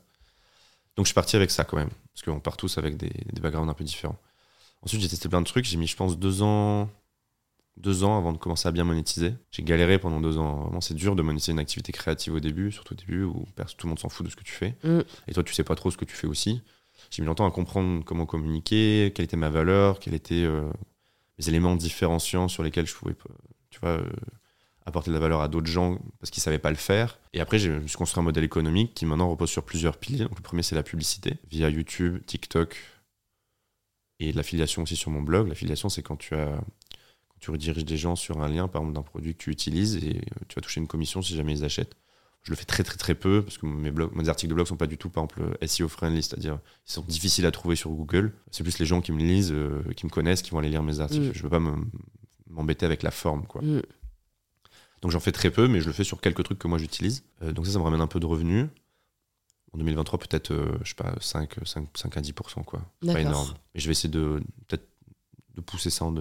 Donc je suis parti avec ça quand même, parce qu'on part tous avec des, des backgrounds un peu différents. Ensuite j'ai testé plein de trucs, j'ai mis je pense deux ans, deux ans avant de commencer à bien monétiser. J'ai galéré pendant deux ans. Vraiment, c'est dur de monétiser une activité créative au début, surtout au début où tout le monde s'en fout de ce que tu fais. Mm. Et toi, tu sais pas trop ce que tu fais aussi. J'ai mis longtemps à comprendre comment communiquer, quelle était ma valeur, quels étaient euh, les éléments différenciants sur lesquels je pouvais, tu vois, euh, apporter de la valeur à d'autres gens parce qu'ils savaient pas le faire. Et après, je me suis construit un modèle économique qui maintenant repose sur plusieurs piliers. Donc, le premier, c'est la publicité via YouTube, TikTok et l'affiliation aussi sur mon blog. L'affiliation, c'est quand tu as tu rediriges des gens sur un lien, par exemple, d'un produit que tu utilises et euh, tu vas toucher une commission si jamais ils achètent. Je le fais très très très peu parce que mes, blogs, mes articles de blog sont pas du tout, par exemple, SEO friendly, c'est-à-dire ils sont difficiles à trouver sur Google. C'est plus les gens qui me lisent, euh, qui me connaissent, qui vont aller lire mes articles. Mm. Je veux pas m'embêter avec la forme, quoi. Mm. Donc j'en fais très peu, mais je le fais sur quelques trucs que moi j'utilise. Euh, donc ça, ça me ramène un peu de revenus. En 2023, peut-être, je sais pas, 5, 5, 5 à 10%, quoi. Pas énorme. Mais je vais essayer de peut-être de pousser ça en,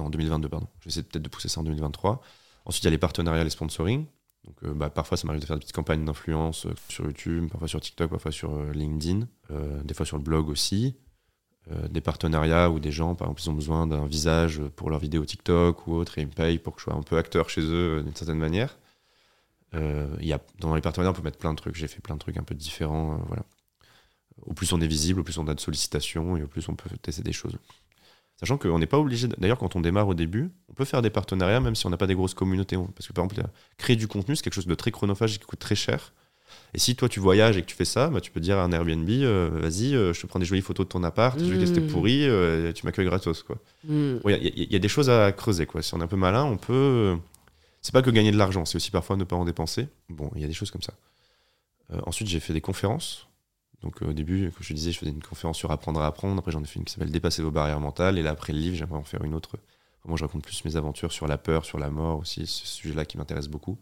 en 2022, pardon. Je vais essayer peut-être de pousser ça en 2023. Ensuite, il y a les partenariats, les sponsoring. Donc, euh, bah, parfois, ça m'arrive de faire des petites campagnes d'influence euh, sur YouTube, parfois sur TikTok, parfois sur euh, LinkedIn, des fois sur le blog aussi. des partenariats où des gens, par exemple, ils ont besoin d'un visage pour leur vidéo TikTok ou autre et ils me payent pour que je sois un peu acteur chez eux d'une certaine manière. Y a, dans les partenariats, on peut mettre plein de trucs. J'ai fait plein de trucs un peu différents. voilà. Au plus on est visible, au plus on a de sollicitations et au plus on peut tester des choses. Sachant qu'on n'est pas obligé, d'ailleurs quand on démarre au début, on peut faire des partenariats même si on n'a pas des grosses communautés. Parce que par exemple, créer du contenu, c'est quelque chose de très chronophage et qui coûte très cher. Et si toi tu voyages et que tu fais ça, bah, tu peux dire à un Airbnb, euh, vas-y, euh, je te prends des jolies photos de ton appart, je vais tester pourri, tu m'accueilles gratos. Il mm. y, a des choses à creuser. Quoi. Si on est un peu malin, on peut... c'est pas que gagner de l'argent, c'est aussi parfois ne pas en dépenser. Bon, il y a des choses comme ça. Euh, ensuite, j'ai fait des conférences. Donc, au début, comme je disais, je faisais une conférence sur apprendre à apprendre. Après, j'en ai fait une qui s'appelle Dépasser vos barrières mentales. Et là, après le livre, j'aimerais en faire une autre. Moi, je raconte plus mes aventures sur la peur, sur la mort aussi, ce sujet-là qui m'intéresse beaucoup.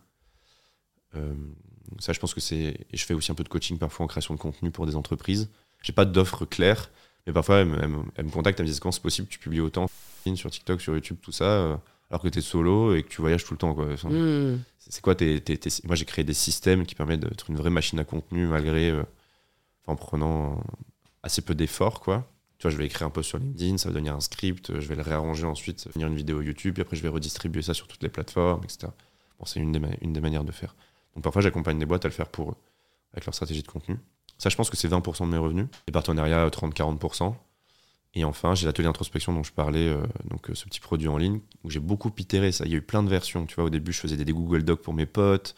Euh, ça, je pense que c'est. Et je fais aussi un peu de coaching parfois en création de contenu pour des entreprises. J'ai pas d'offres claires, mais parfois, elles, me contactent, elles me disent comment c'est possible, tu publies autant sur TikTok, sur YouTube, tout ça, euh, alors que tu es solo et que tu voyages tout le temps. Quoi. Hmm. C'est quoi tes, Moi, j'ai créé des systèmes qui permettent d'être une vraie machine à contenu malgré. Euh, en prenant assez peu d'efforts, quoi. Tu vois, je vais écrire un post sur LinkedIn, ça va devenir un script, je vais le réarranger ensuite, ça va devenir une vidéo YouTube, puis après je vais redistribuer ça sur toutes les plateformes, etc. Bon, c'est une des, manières de faire. Donc parfois, j'accompagne des boîtes à le faire pour eux, avec leur stratégie de contenu. Ça, je pense que c'est 20% de mes revenus. Les partenariats, 30-40%. Et enfin, j'ai l'atelier introspection dont je parlais, euh, donc euh, ce petit produit en ligne, où j'ai beaucoup itéré ça. Il y a eu plein de versions. Tu vois, au début, je faisais des, Google Docs pour mes potes,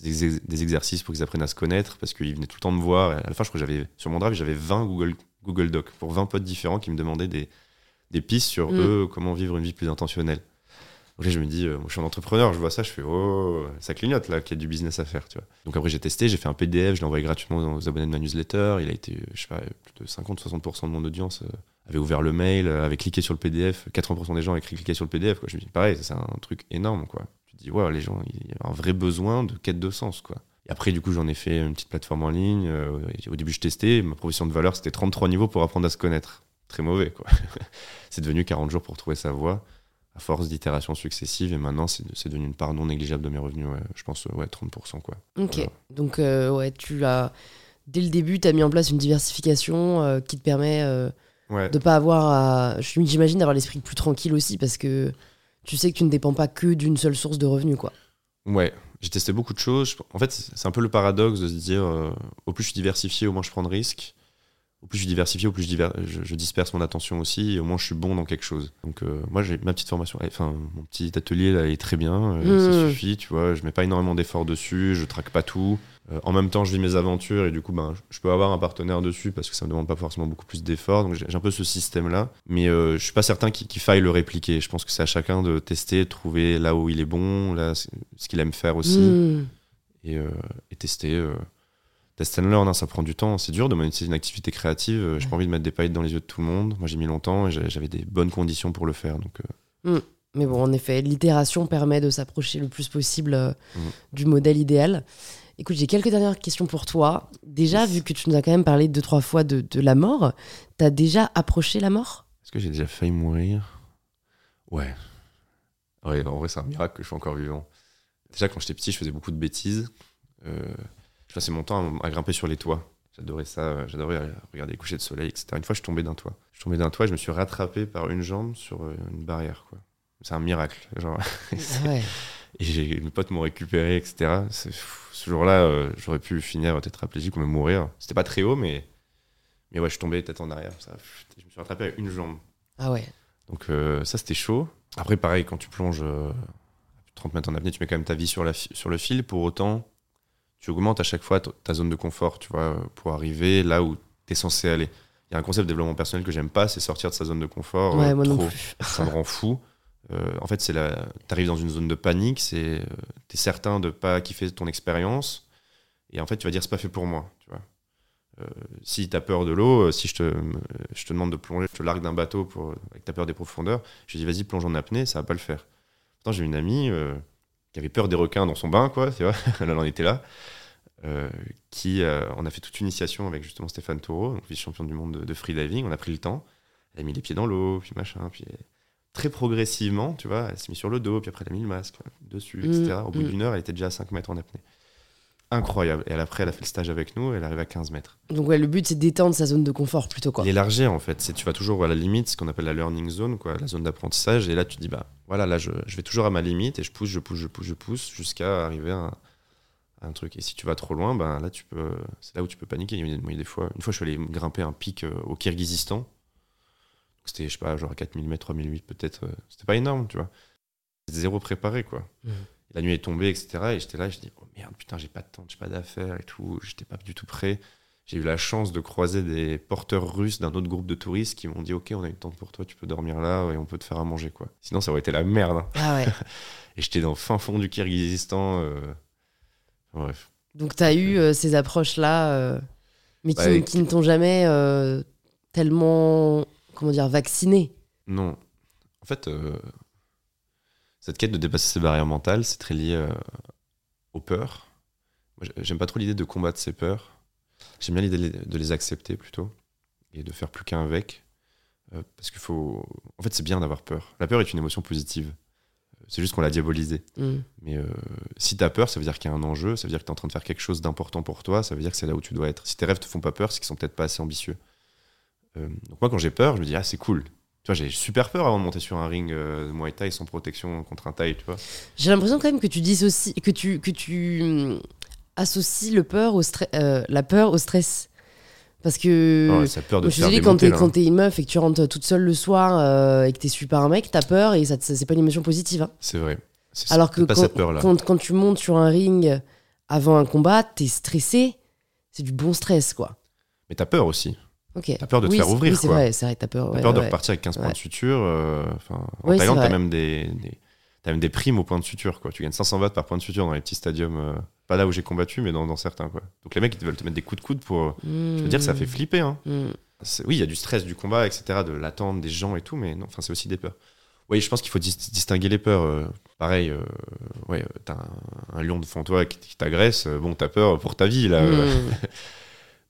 des, exercices pour qu'ils apprennent à se connaître, parce qu'ils venaient tout le temps me voir. à la fin, je crois que j'avais, sur mon drive, j'avais 20 Google, Google Docs pour 20 potes différents qui me demandaient des, des pistes sur mm. eux, comment vivre une vie plus intentionnelle. Donc là, je me dis, euh, moi, je suis un entrepreneur, je vois ça, je fais, oh, ça clignote là, qu'il y a du business à faire, tu vois. Donc après, j'ai testé, j'ai fait un PDF, je l'ai envoyé gratuitement aux abonnés de ma newsletter. Il a été, je sais pas, plus de 50-60% de mon audience euh, avait ouvert le mail, euh, avait cliqué sur le PDF. 80% des gens avaient cliqué sur le PDF, quoi. Je me dis, pareil, c'est un truc énorme, quoi. Dis, ouais, les gens, il y a un vrai besoin de quête de sens, quoi. Et après, du coup, j'en ai fait une petite plateforme en ligne. au début, je testais. Ma proposition de valeur, c'était 33 niveaux pour apprendre à se connaître. Très mauvais, quoi. c'est devenu 40 jours pour trouver sa voie à force d'itérations successives. Et maintenant, c'est devenu une part non négligeable de mes revenus. Je pense, ouais, 30%. Quoi. Ok. Donc, euh, ouais, tu as, dès le début, tu as mis en place une diversification euh, qui te permet euh, de pas avoir à. J'imagine d'avoir l'esprit plus tranquille aussi parce que tu sais que tu ne dépends pas que d'une seule source de revenus. Quoi. Ouais. J'ai testé beaucoup de choses. En fait, c'est un peu le paradoxe de se dire au plus je suis diversifié, au moins je prends de risques au plus je diversifie, au plus je, je, disperse mon attention aussi, et au moins je suis bon dans quelque chose. Donc euh, moi j'ai ma petite formation, enfin mon petit atelier là est très bien, euh, ça mmh. suffit, tu vois, je mets pas énormément d'efforts dessus, je traque pas tout. Euh, en même temps je vis mes aventures et du coup ben, je peux avoir un partenaire dessus parce que ça me demande pas forcément beaucoup plus d'efforts, donc j'ai un peu ce système là, mais je suis pas certain qu'il faille le répliquer. Je pense que c'est à chacun de tester, de trouver là où il est bon, là ce qu'il aime faire aussi, mmh. et, et, tester test and learn, hein, ça prend du temps. C'est dur de monétiser une activité créative. Euh, j'ai pas envie de mettre des paillettes dans les yeux de tout le monde. Moi, j'ai mis longtemps et j'avais des bonnes conditions pour le faire. Donc, euh. mm. Mais bon, en effet, l'itération permet de s'approcher le plus possible euh, mm. du modèle idéal. Écoute, j'ai quelques dernières questions pour toi. Déjà, vu que tu nous as quand même parlé deux, trois fois de, de la mort, tu as déjà approché la mort? Est-ce que j'ai déjà failli mourir? Ouais. Ouais, en vrai, c'est un miracle que je suis encore vivant. Déjà, quand j'étais petit, je faisais beaucoup de bêtises. Euh, je passais mon temps à, grimper sur les toits. J'adorais ça, j'adorais regarder les couchers de soleil, etc. Une fois, je tombais d'un toit. Je tombais d'un toit et je me suis rattrapé par une jambe sur euh, une barrière. Quoi. C'est un miracle. Genre. et mes potes m'ont récupéré, etc. Ce jour-là, euh, j'aurais pu finir tétraplégique ou me mourir. C'était pas très haut, mais, mais ouais, je tombais tête en arrière. Ça, je me suis rattrapé à une jambe. Ah ouais. Donc euh, ça, c'était chaud. Après, pareil, quand tu plonges 30 mètres en apnée, tu mets quand même ta vie sur, la sur le fil. Pour autant, tu augmentes à chaque fois ta zone de confort, tu vois, pour arriver là où tu es censé aller. Il y a un concept de développement personnel que j'aime pas, c'est sortir de sa zone de confort. Ouais, moi trop. Ça me rend fou. Euh, en fait, c'est la... tu arrives dans une zone de panique, c'est euh, tu es certain de pas kiffer ton expérience, et en fait, tu vas dire c'est pas fait pour moi. Tu vois. Euh, si tu as peur de l'eau, si je te, demande de plonger, je te largue d'un bateau pour, avec ta peur des profondeurs, je dis vas-y, plonge en apnée, ça va pas le faire. Pourtant, j'ai une amie qui avait peur des requins dans son bain, quoi, tu elle en était là. Qui, on a fait toute une initiation avec justement Stéphane Taureau, vice-champion du monde de, freediving. On a pris le temps, elle a mis les pieds dans l'eau, puis machin, puis très progressivement, tu vois, elle s'est mise sur le dos, puis après elle a mis le masque dessus, etc. Mmh, Au bout mmh. d'une heure, elle était déjà à 5 mètres en apnée. Incroyable. Et après, elle a fait le stage avec nous, elle arrive à 15 mètres. Donc ouais, le but c'est d'étendre sa zone de confort plutôt quoi. L'élargir en fait, c'est tu vas toujours à la limite, ce qu'on appelle la learning zone, quoi, la zone d'apprentissage. Et là, tu dis bah voilà, là je, je, vais toujours à ma limite et je pousse, je pousse, je pousse, je pousse jusqu'à arriver à, un truc. Et si tu vas trop loin, ben là, tu peux, c'est là où tu peux paniquer. Il y a des fois, une fois, je suis allé grimper un pic euh, au Kirghizistan. C'était, je sais pas, genre 4000 mètres, 3008 peut-être. Euh, c'était pas énorme, tu vois. C'était zéro préparé, quoi. Mmh. La nuit est tombée, etc. Et j'étais là, je dis, oh merde, putain, j'ai pas de temps, j'ai pas d'affaires et tout. J'étais pas du tout prêt. j'ai eu la chance de croiser des porteurs russes d'un autre groupe de touristes qui m'ont dit Ok, on a une tente pour toi, tu peux dormir là et on peut te faire à manger. quoi. Sinon, ça aurait été la merde. hein. Ah ouais. Et j'étais dans le fin fond du Kyrgyzstan. euh, Bref. Donc tu as eu euh, ces approches-là, euh, mais qui, Ouais, qui ne t'ont jamais tellement, comment dire, vacciné. Non. En fait, euh, cette quête de dépasser ses barrières mentales, c'est très lié euh, aux peurs. J'aime pas trop l'idée de combattre ces peurs. J'aime bien l'idée de les- accepter plutôt et de faire plus qu'un avec. Euh, parce qu'il faut. En fait, c'est bien d'avoir peur. La peur est une émotion positive. C'est juste qu'on l'a diabolisée. Mm. Mais euh, si t'as peur, ça veut dire qu'il y a un enjeu, ça veut dire que t'es en train de faire quelque chose d'important pour toi, ça veut dire que c'est là où tu dois être. Si tes rêves te font pas peur, c'est qu'ils sont peut-être pas assez ambitieux. Euh, donc moi, quand j'ai peur, je me dis, ah, c'est cool. Tu vois, j'ai super peur avant de monter sur un ring euh, de Muay Thai sans protection contre un Thai, tu vois. J'ai l'impression quand même que tu dis aussi, que tu, que tu hum, associes le peur au euh, la peur au stress. Parce que. Ça peur de te je faire désolée, quand t'es quand t'es une meuf et que tu rentres toute seule le soir euh, et que t'es super un mec, t'as peur et ça, te- c'est pas une émotion positive. hein. C'est vrai. Alors que quand, quand, quand tu montes sur un ring avant un combat, t'es stressé, c'est du bon stress quoi. Mais t'as peur aussi. Ok. T'as peur de te Oui, faire ouvrir, Oui, c'est vrai, c'est vrai, t'as peur. T'as ouais, peur de ouais. repartir avec 15 points de suture. euh, en Thaïlande, t'as même des, des- t'as même des primes au point de suture. Quoi. Tu gagnes 500 watts par point de suture dans les petits stadiums. euh, pas là où j'ai combattu, mais dans, dans certains. Quoi. Donc les mecs, ils veulent te mettre des coups de coude pour. Je veux dire, ça fait flipper. Hein. Mm. C'est- Oui, il y a du stress du combat, etc., de l'attente des gens et tout, mais non, c'est aussi des peurs. Oui, je pense qu'il faut dis- distinguer les peurs. euh, pareil, euh, ouais, t'as un, un lion devant toi qui, t'agresse, bon, t'as peur pour ta vie, là. euh.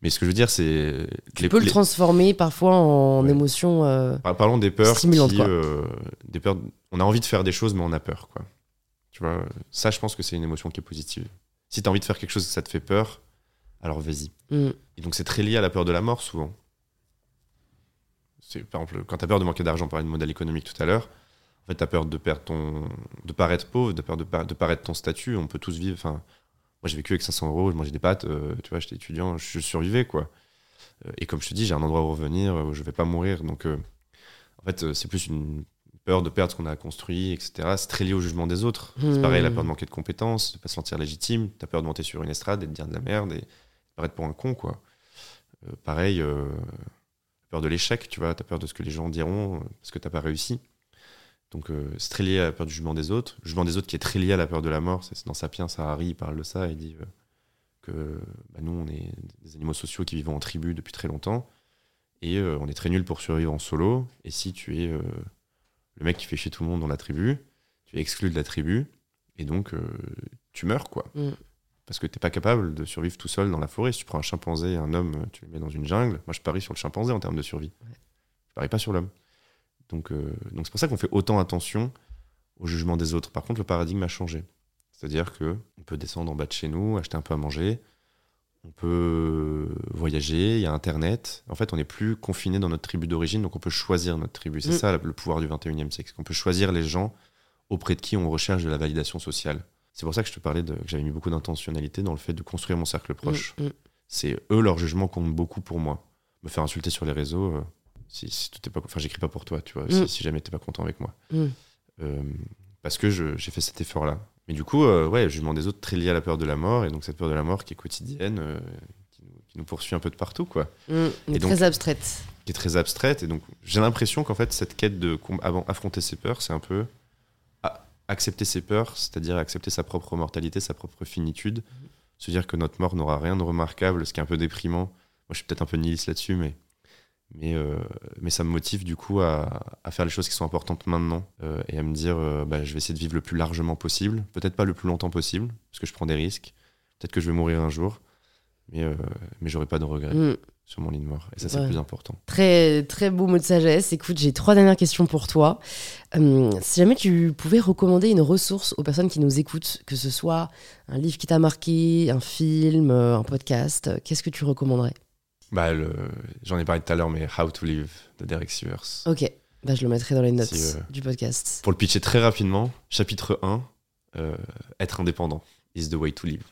Mais ce que je veux dire, c'est. Tu peux le transformer parfois en Ouais. émotion. euh, Par- Parlons des peurs Stimulante, qui, quoi. euh, des peurs. On a envie de faire des choses, mais on a peur, quoi. Tu vois, ça, je pense que c'est une émotion qui est positive. Si t'as envie de faire quelque chose et que ça te fait peur, alors vas-y. mm. Et donc c'est très lié à la peur de la mort souvent. C'est par exemple quand t'as peur de manquer d'argent, on parlait de modèle économique tout à l'heure. En fait, t'as peur de perdre ton, de paraître pauvre, de peur de, de paraître ton statut. On peut tous vivre. Enfin, moi j'ai vécu avec 500 euros, je mangeais des pâtes. euh, tu vois, j'étais étudiant, je survivais quoi. Euh, et comme je te dis, j'ai un endroit où revenir, où je vais pas mourir. Donc euh, en fait, c'est plus une peur de perdre ce qu'on a construit, etc. C'est très lié au jugement des autres. C'est Hmm. pareil, la peur de manquer de compétences, de pas se sentir légitime. T'as peur de monter sur une estrade et de dire de la merde et de paraître pour un con, quoi. Euh, pareil, peur de l'échec, tu vois. T'as peur de ce que les gens diront parce que t'as pas réussi. Donc euh, c'est très lié à la peur du jugement des autres. Le jugement des autres qui est très lié à la peur de la mort. C'est dans Sapiens, Harari, il parle de ça. Il dit euh, que bah, nous, on est des animaux sociaux qui vivent en tribu depuis très longtemps. Et euh, on est très nul pour survivre en solo. Et si tu es euh, le mec qui fait chier tout le monde dans la tribu, tu es exclu de la tribu. Et donc, euh, tu meurs, quoi. Mm. Parce que t'es pas capable de survivre tout seul dans la forêt. Si tu prends un chimpanzé et un homme, tu les mets dans une jungle. Moi, je parie sur le chimpanzé en termes de survie. Je parie pas sur l'homme. Donc, euh, donc c'est pour ça qu'on fait autant attention au jugement des autres. Par contre, le paradigme a changé. C'est-à-dire que on peut descendre en bas de chez nous, acheter un peu à manger, on peut voyager, il y a Internet. En fait, on n'est plus confiné dans notre tribu d'origine, donc on peut choisir notre tribu. C'est Mm. ça le pouvoir du 21e siècle, c'est qu'on peut choisir les gens auprès de qui on recherche de la validation sociale. C'est pour ça que je te parlais de, que j'avais mis beaucoup d'intentionnalité dans le fait de construire mon cercle proche. Mm, mm. C'est eux, leur jugement compte beaucoup pour moi. Me faire insulter sur les réseaux, euh, si, si tout est pas, enfin, j'écris pas pour toi, tu vois, Mm. si, si jamais t'es pas content avec moi. Mm. Euh, parce que j'ai fait cet effort-là. Mais du coup, euh, ouais, le jugement des autres très lié à la peur de la mort, et donc cette peur de la mort qui est quotidienne, euh, qui, nous, qui nous poursuit un peu de partout, quoi, Mm. Mais Et donc- très abstraite. qui est très abstraite. Et donc, j'ai l'impression qu'en fait, cette quête de avant, affronter ses peurs, c'est un peu accepter ses peurs, c'est-à-dire accepter sa propre mortalité, sa propre finitude, se dire que notre mort n'aura rien de remarquable, ce qui est un peu déprimant. Moi, je suis peut-être un peu nihiliste là-dessus, mais, mais, euh, mais ça me motive du coup à, à faire les choses qui sont importantes maintenant euh, et à me dire euh, bah, je vais essayer de vivre le plus largement possible, peut-être pas le plus longtemps possible, parce que je prends des risques, peut-être que je vais mourir un jour, mais, mais j'aurai pas de regrets Mm. sur mon lit de mort. Et ça, c'est Ouais. le plus important. Très, très beau mot de sagesse. Écoute, j'ai trois dernières questions pour toi. Si jamais tu pouvais recommander une ressource aux personnes qui nous écoutent, que ce soit un livre qui t'a marqué, un film, un podcast, qu'est-ce que tu recommanderais? Bah, le- j'en ai parlé tout à l'heure, mais How to Live de Derek Sivers. Ok, bah, je le mettrai dans les notes Si, euh, du podcast. Pour le pitcher très rapidement, chapitre 1, euh, être indépendant is the way to live.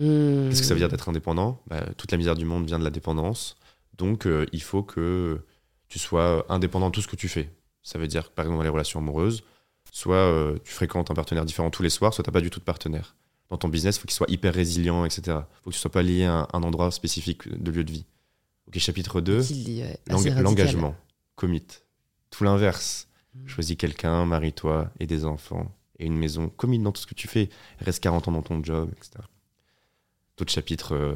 Hum, Qu'est-ce que ça veut dire d'être indépendant? Bah, Toute la misère du monde vient de la dépendance. Donc, euh, il faut que tu sois indépendant de tout ce que tu fais. Ça veut dire, par exemple, dans les relations amoureuses, soit tu fréquentes un partenaire différent tous les soirs, soit tu n'as pas du tout de partenaire. dans ton business, il faut qu'il soit hyper résilient, etc. Il faut que tu sois pas lié à un, endroit spécifique de lieu de vie. Ok, chapitre 2, l'engagement, commit. Tout l'inverse. Hmm. Choisis quelqu'un, marie-toi et des enfants et une maison. Commit dans tout ce que tu fais. Reste 40 ans dans ton job, etc. D'autres chapitres, euh,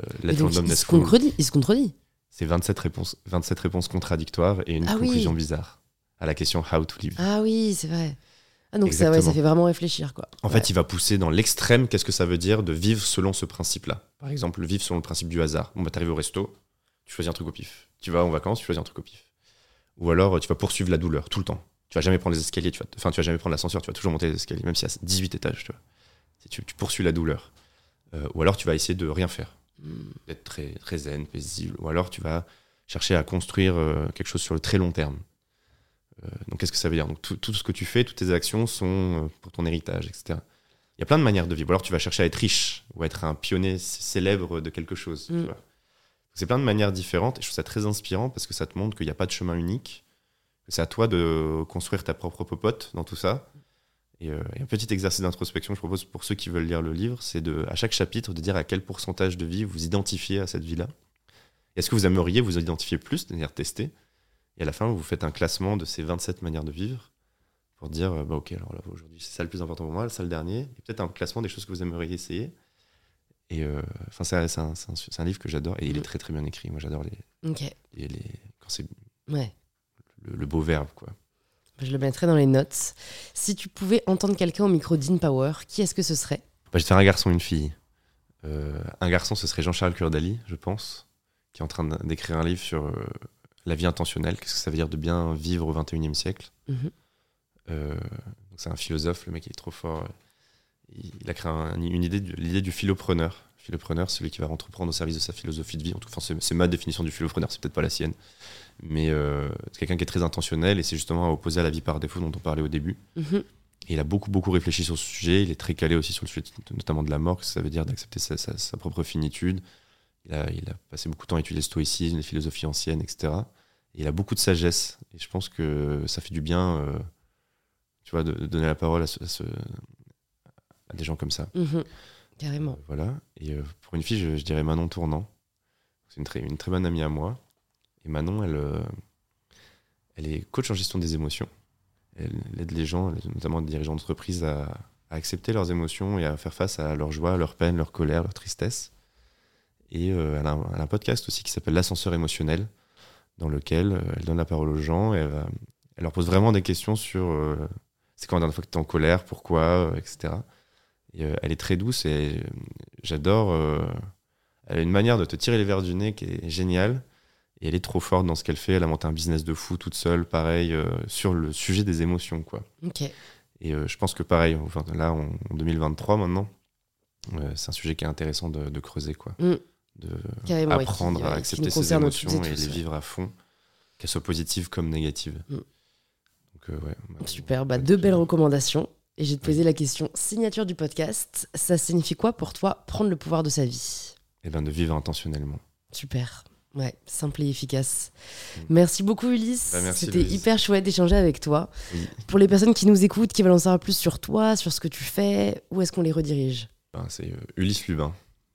euh, il, se contredit, il se contredit. C'est 27 réponses, 27 réponses contradictoires et une ah conclusion bizarre à la question How to live. Ah oui, c'est vrai. Ah, donc ça, ça, fait vraiment réfléchir. Quoi. En fait, il va pousser dans l'extrême qu'est-ce que ça veut dire de vivre selon ce principe-là. Par exemple, vivre selon le principe du hasard. Bon, bah, t'arrives au resto, tu choisis un truc au pif. Tu vas en vacances, tu choisis un truc au pif. Ou alors, tu vas poursuivre la douleur tout le temps. Tu vas jamais prendre les escaliers, tu vas, enfin, tu vas jamais prendre l'ascenseur, tu vas toujours monter les escaliers, même s'il y a 18 étages. Tu, vois. Tu, tu poursuis la douleur. Euh, ou alors, tu vas essayer de rien faire, hmm. d'être très, très zen, paisible. Ou alors, tu vas chercher à construire euh, quelque chose sur le très long terme. Euh, donc, qu'est-ce que ça veut dire? Donc, tout, ce que tu fais, toutes tes actions sont pour ton héritage, etc. Il y a plein de manières de vivre. Ou alors, tu vas chercher à être riche ou à être un pionnier célèbre de quelque chose. Hmm. C'est plein de manières différentes et je trouve ça très inspirant parce que ça te montre qu'il n'y a pas de chemin unique, que c'est à toi de construire ta propre popote dans tout ça. Et, euh, un petit exercice d'introspection que je propose pour ceux qui veulent lire le livre, c'est de, à chaque chapitre de dire à quel pourcentage de vie vous identifiez à cette vie-là. Est-ce que vous aimeriez vous identifier plus, c'est-à-dire tester Et à la fin, vous faites un classement de ces 27 manières de vivre pour dire, euh, bah, ok, alors là, aujourd'hui, c'est ça le plus important pour moi, ça le dernier, et peut-être un classement des choses que vous aimeriez essayer. Et euh, c'est un, un, livre que j'adore et il est mm. très très bien écrit. Moi, j'adore les, les, quand c'est ouais. le, beau verbe, quoi. Je le mettrai dans les notes. Si tu pouvais entendre quelqu'un au micro d'InPower, qui est-ce que ce serait? Bah, Je un garçon, une fille. Euh, un garçon, ce serait Jean-Charles Kurdali, je pense, qui est en train d'écrire un livre sur euh, la vie intentionnelle. Qu'est-ce que ça veut dire de bien vivre au 21e siècle? Mhm. C'est un philosophe, le mec il est trop fort il a créé une idée, l'idée du philopreneur. Philopreneur, celui qui va entreprendre au service de sa philosophie de vie. En tout cas, c'est ma définition du philopreneur, c'est peut-être pas la sienne. Mais euh, c'est quelqu'un qui est très intentionnel et c'est justement opposé à la vie par défaut dont on parlait au début. Et il a beaucoup, beaucoup réfléchi sur ce sujet. Il est très calé aussi sur le sujet, notamment de la mort, que ça veut dire d'accepter sa, propre finitude. Il a, il a, passé beaucoup de temps à étudier le stoïcisme, les philosophies anciennes, etc. Et il a beaucoup de sagesse. Et je pense que ça fait du bien, euh, tu vois, de, donner la parole à ce, des gens comme ça. Mhm. carrément. Euh, voilà. Et euh, pour une fille, je, dirais Manon Tournant. C'est une très, une très bonne amie à moi. Et Manon, elle, euh, elle est coach en gestion des émotions. Elle, aide les gens, notamment les dirigeants d'entreprise, à, à, accepter leurs émotions et à faire face à leur joie, leur peine, leur colère, leur tristesse. Et elle, a un, podcast aussi qui s'appelle L'ascenseur émotionnel, dans lequel elle donne la parole aux gens et elle, elle leur pose vraiment des questions sur c'est quand la dernière fois que tu es en colère, pourquoi, etc. Euh, elle est très douce et euh, j'adore. Euh, elle a une manière de te tirer les verres du nez qui est géniale. Et elle est trop forte dans ce qu'elle fait. Elle a monté un business de fou toute seule, pareil, sur le sujet des émotions. Quoi. Et je pense que pareil, enfin, là, en 2023 maintenant, c'est un sujet qui est intéressant de, creuser. Quoi. Mm. De apprendre à accepter ses émotions et, les vivre à fond, qu'elles soient positives comme négatives. Mm. Donc, ouais, Super, bah, deux belles recommandations. Et j'ai te posé la question signature du podcast. Ça signifie quoi pour toi prendre le pouvoir de sa vie? Eh bien, de vivre intentionnellement. Super. Ouais, simple et efficace. Mm. Merci beaucoup Ulysse. Bah, C'était hyper chouette d'échanger avec toi. Pour les personnes qui nous écoutent, qui veulent en savoir plus sur toi, sur ce que tu fais, où est-ce qu'on les redirige? Ben, C'est euh, Ulysse Lubin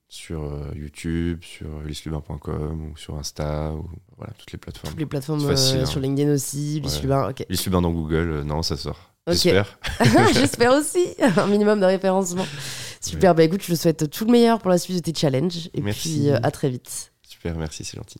sur euh, YouTube, sur ulysselubin.com ou sur Insta, ou voilà, toutes les plateformes. Toutes les plateformes euh, hein. sur LinkedIn aussi, Ulysse Lubin, ok. Ulysse Lubin dans Google, non, ça sort. J'espère. J'espère aussi. Un minimum de référencement. Super. Bah écoute, je te souhaite tout le meilleur pour la suite de tes challenges. Et puis euh, à très vite. Super, merci, c'est gentil.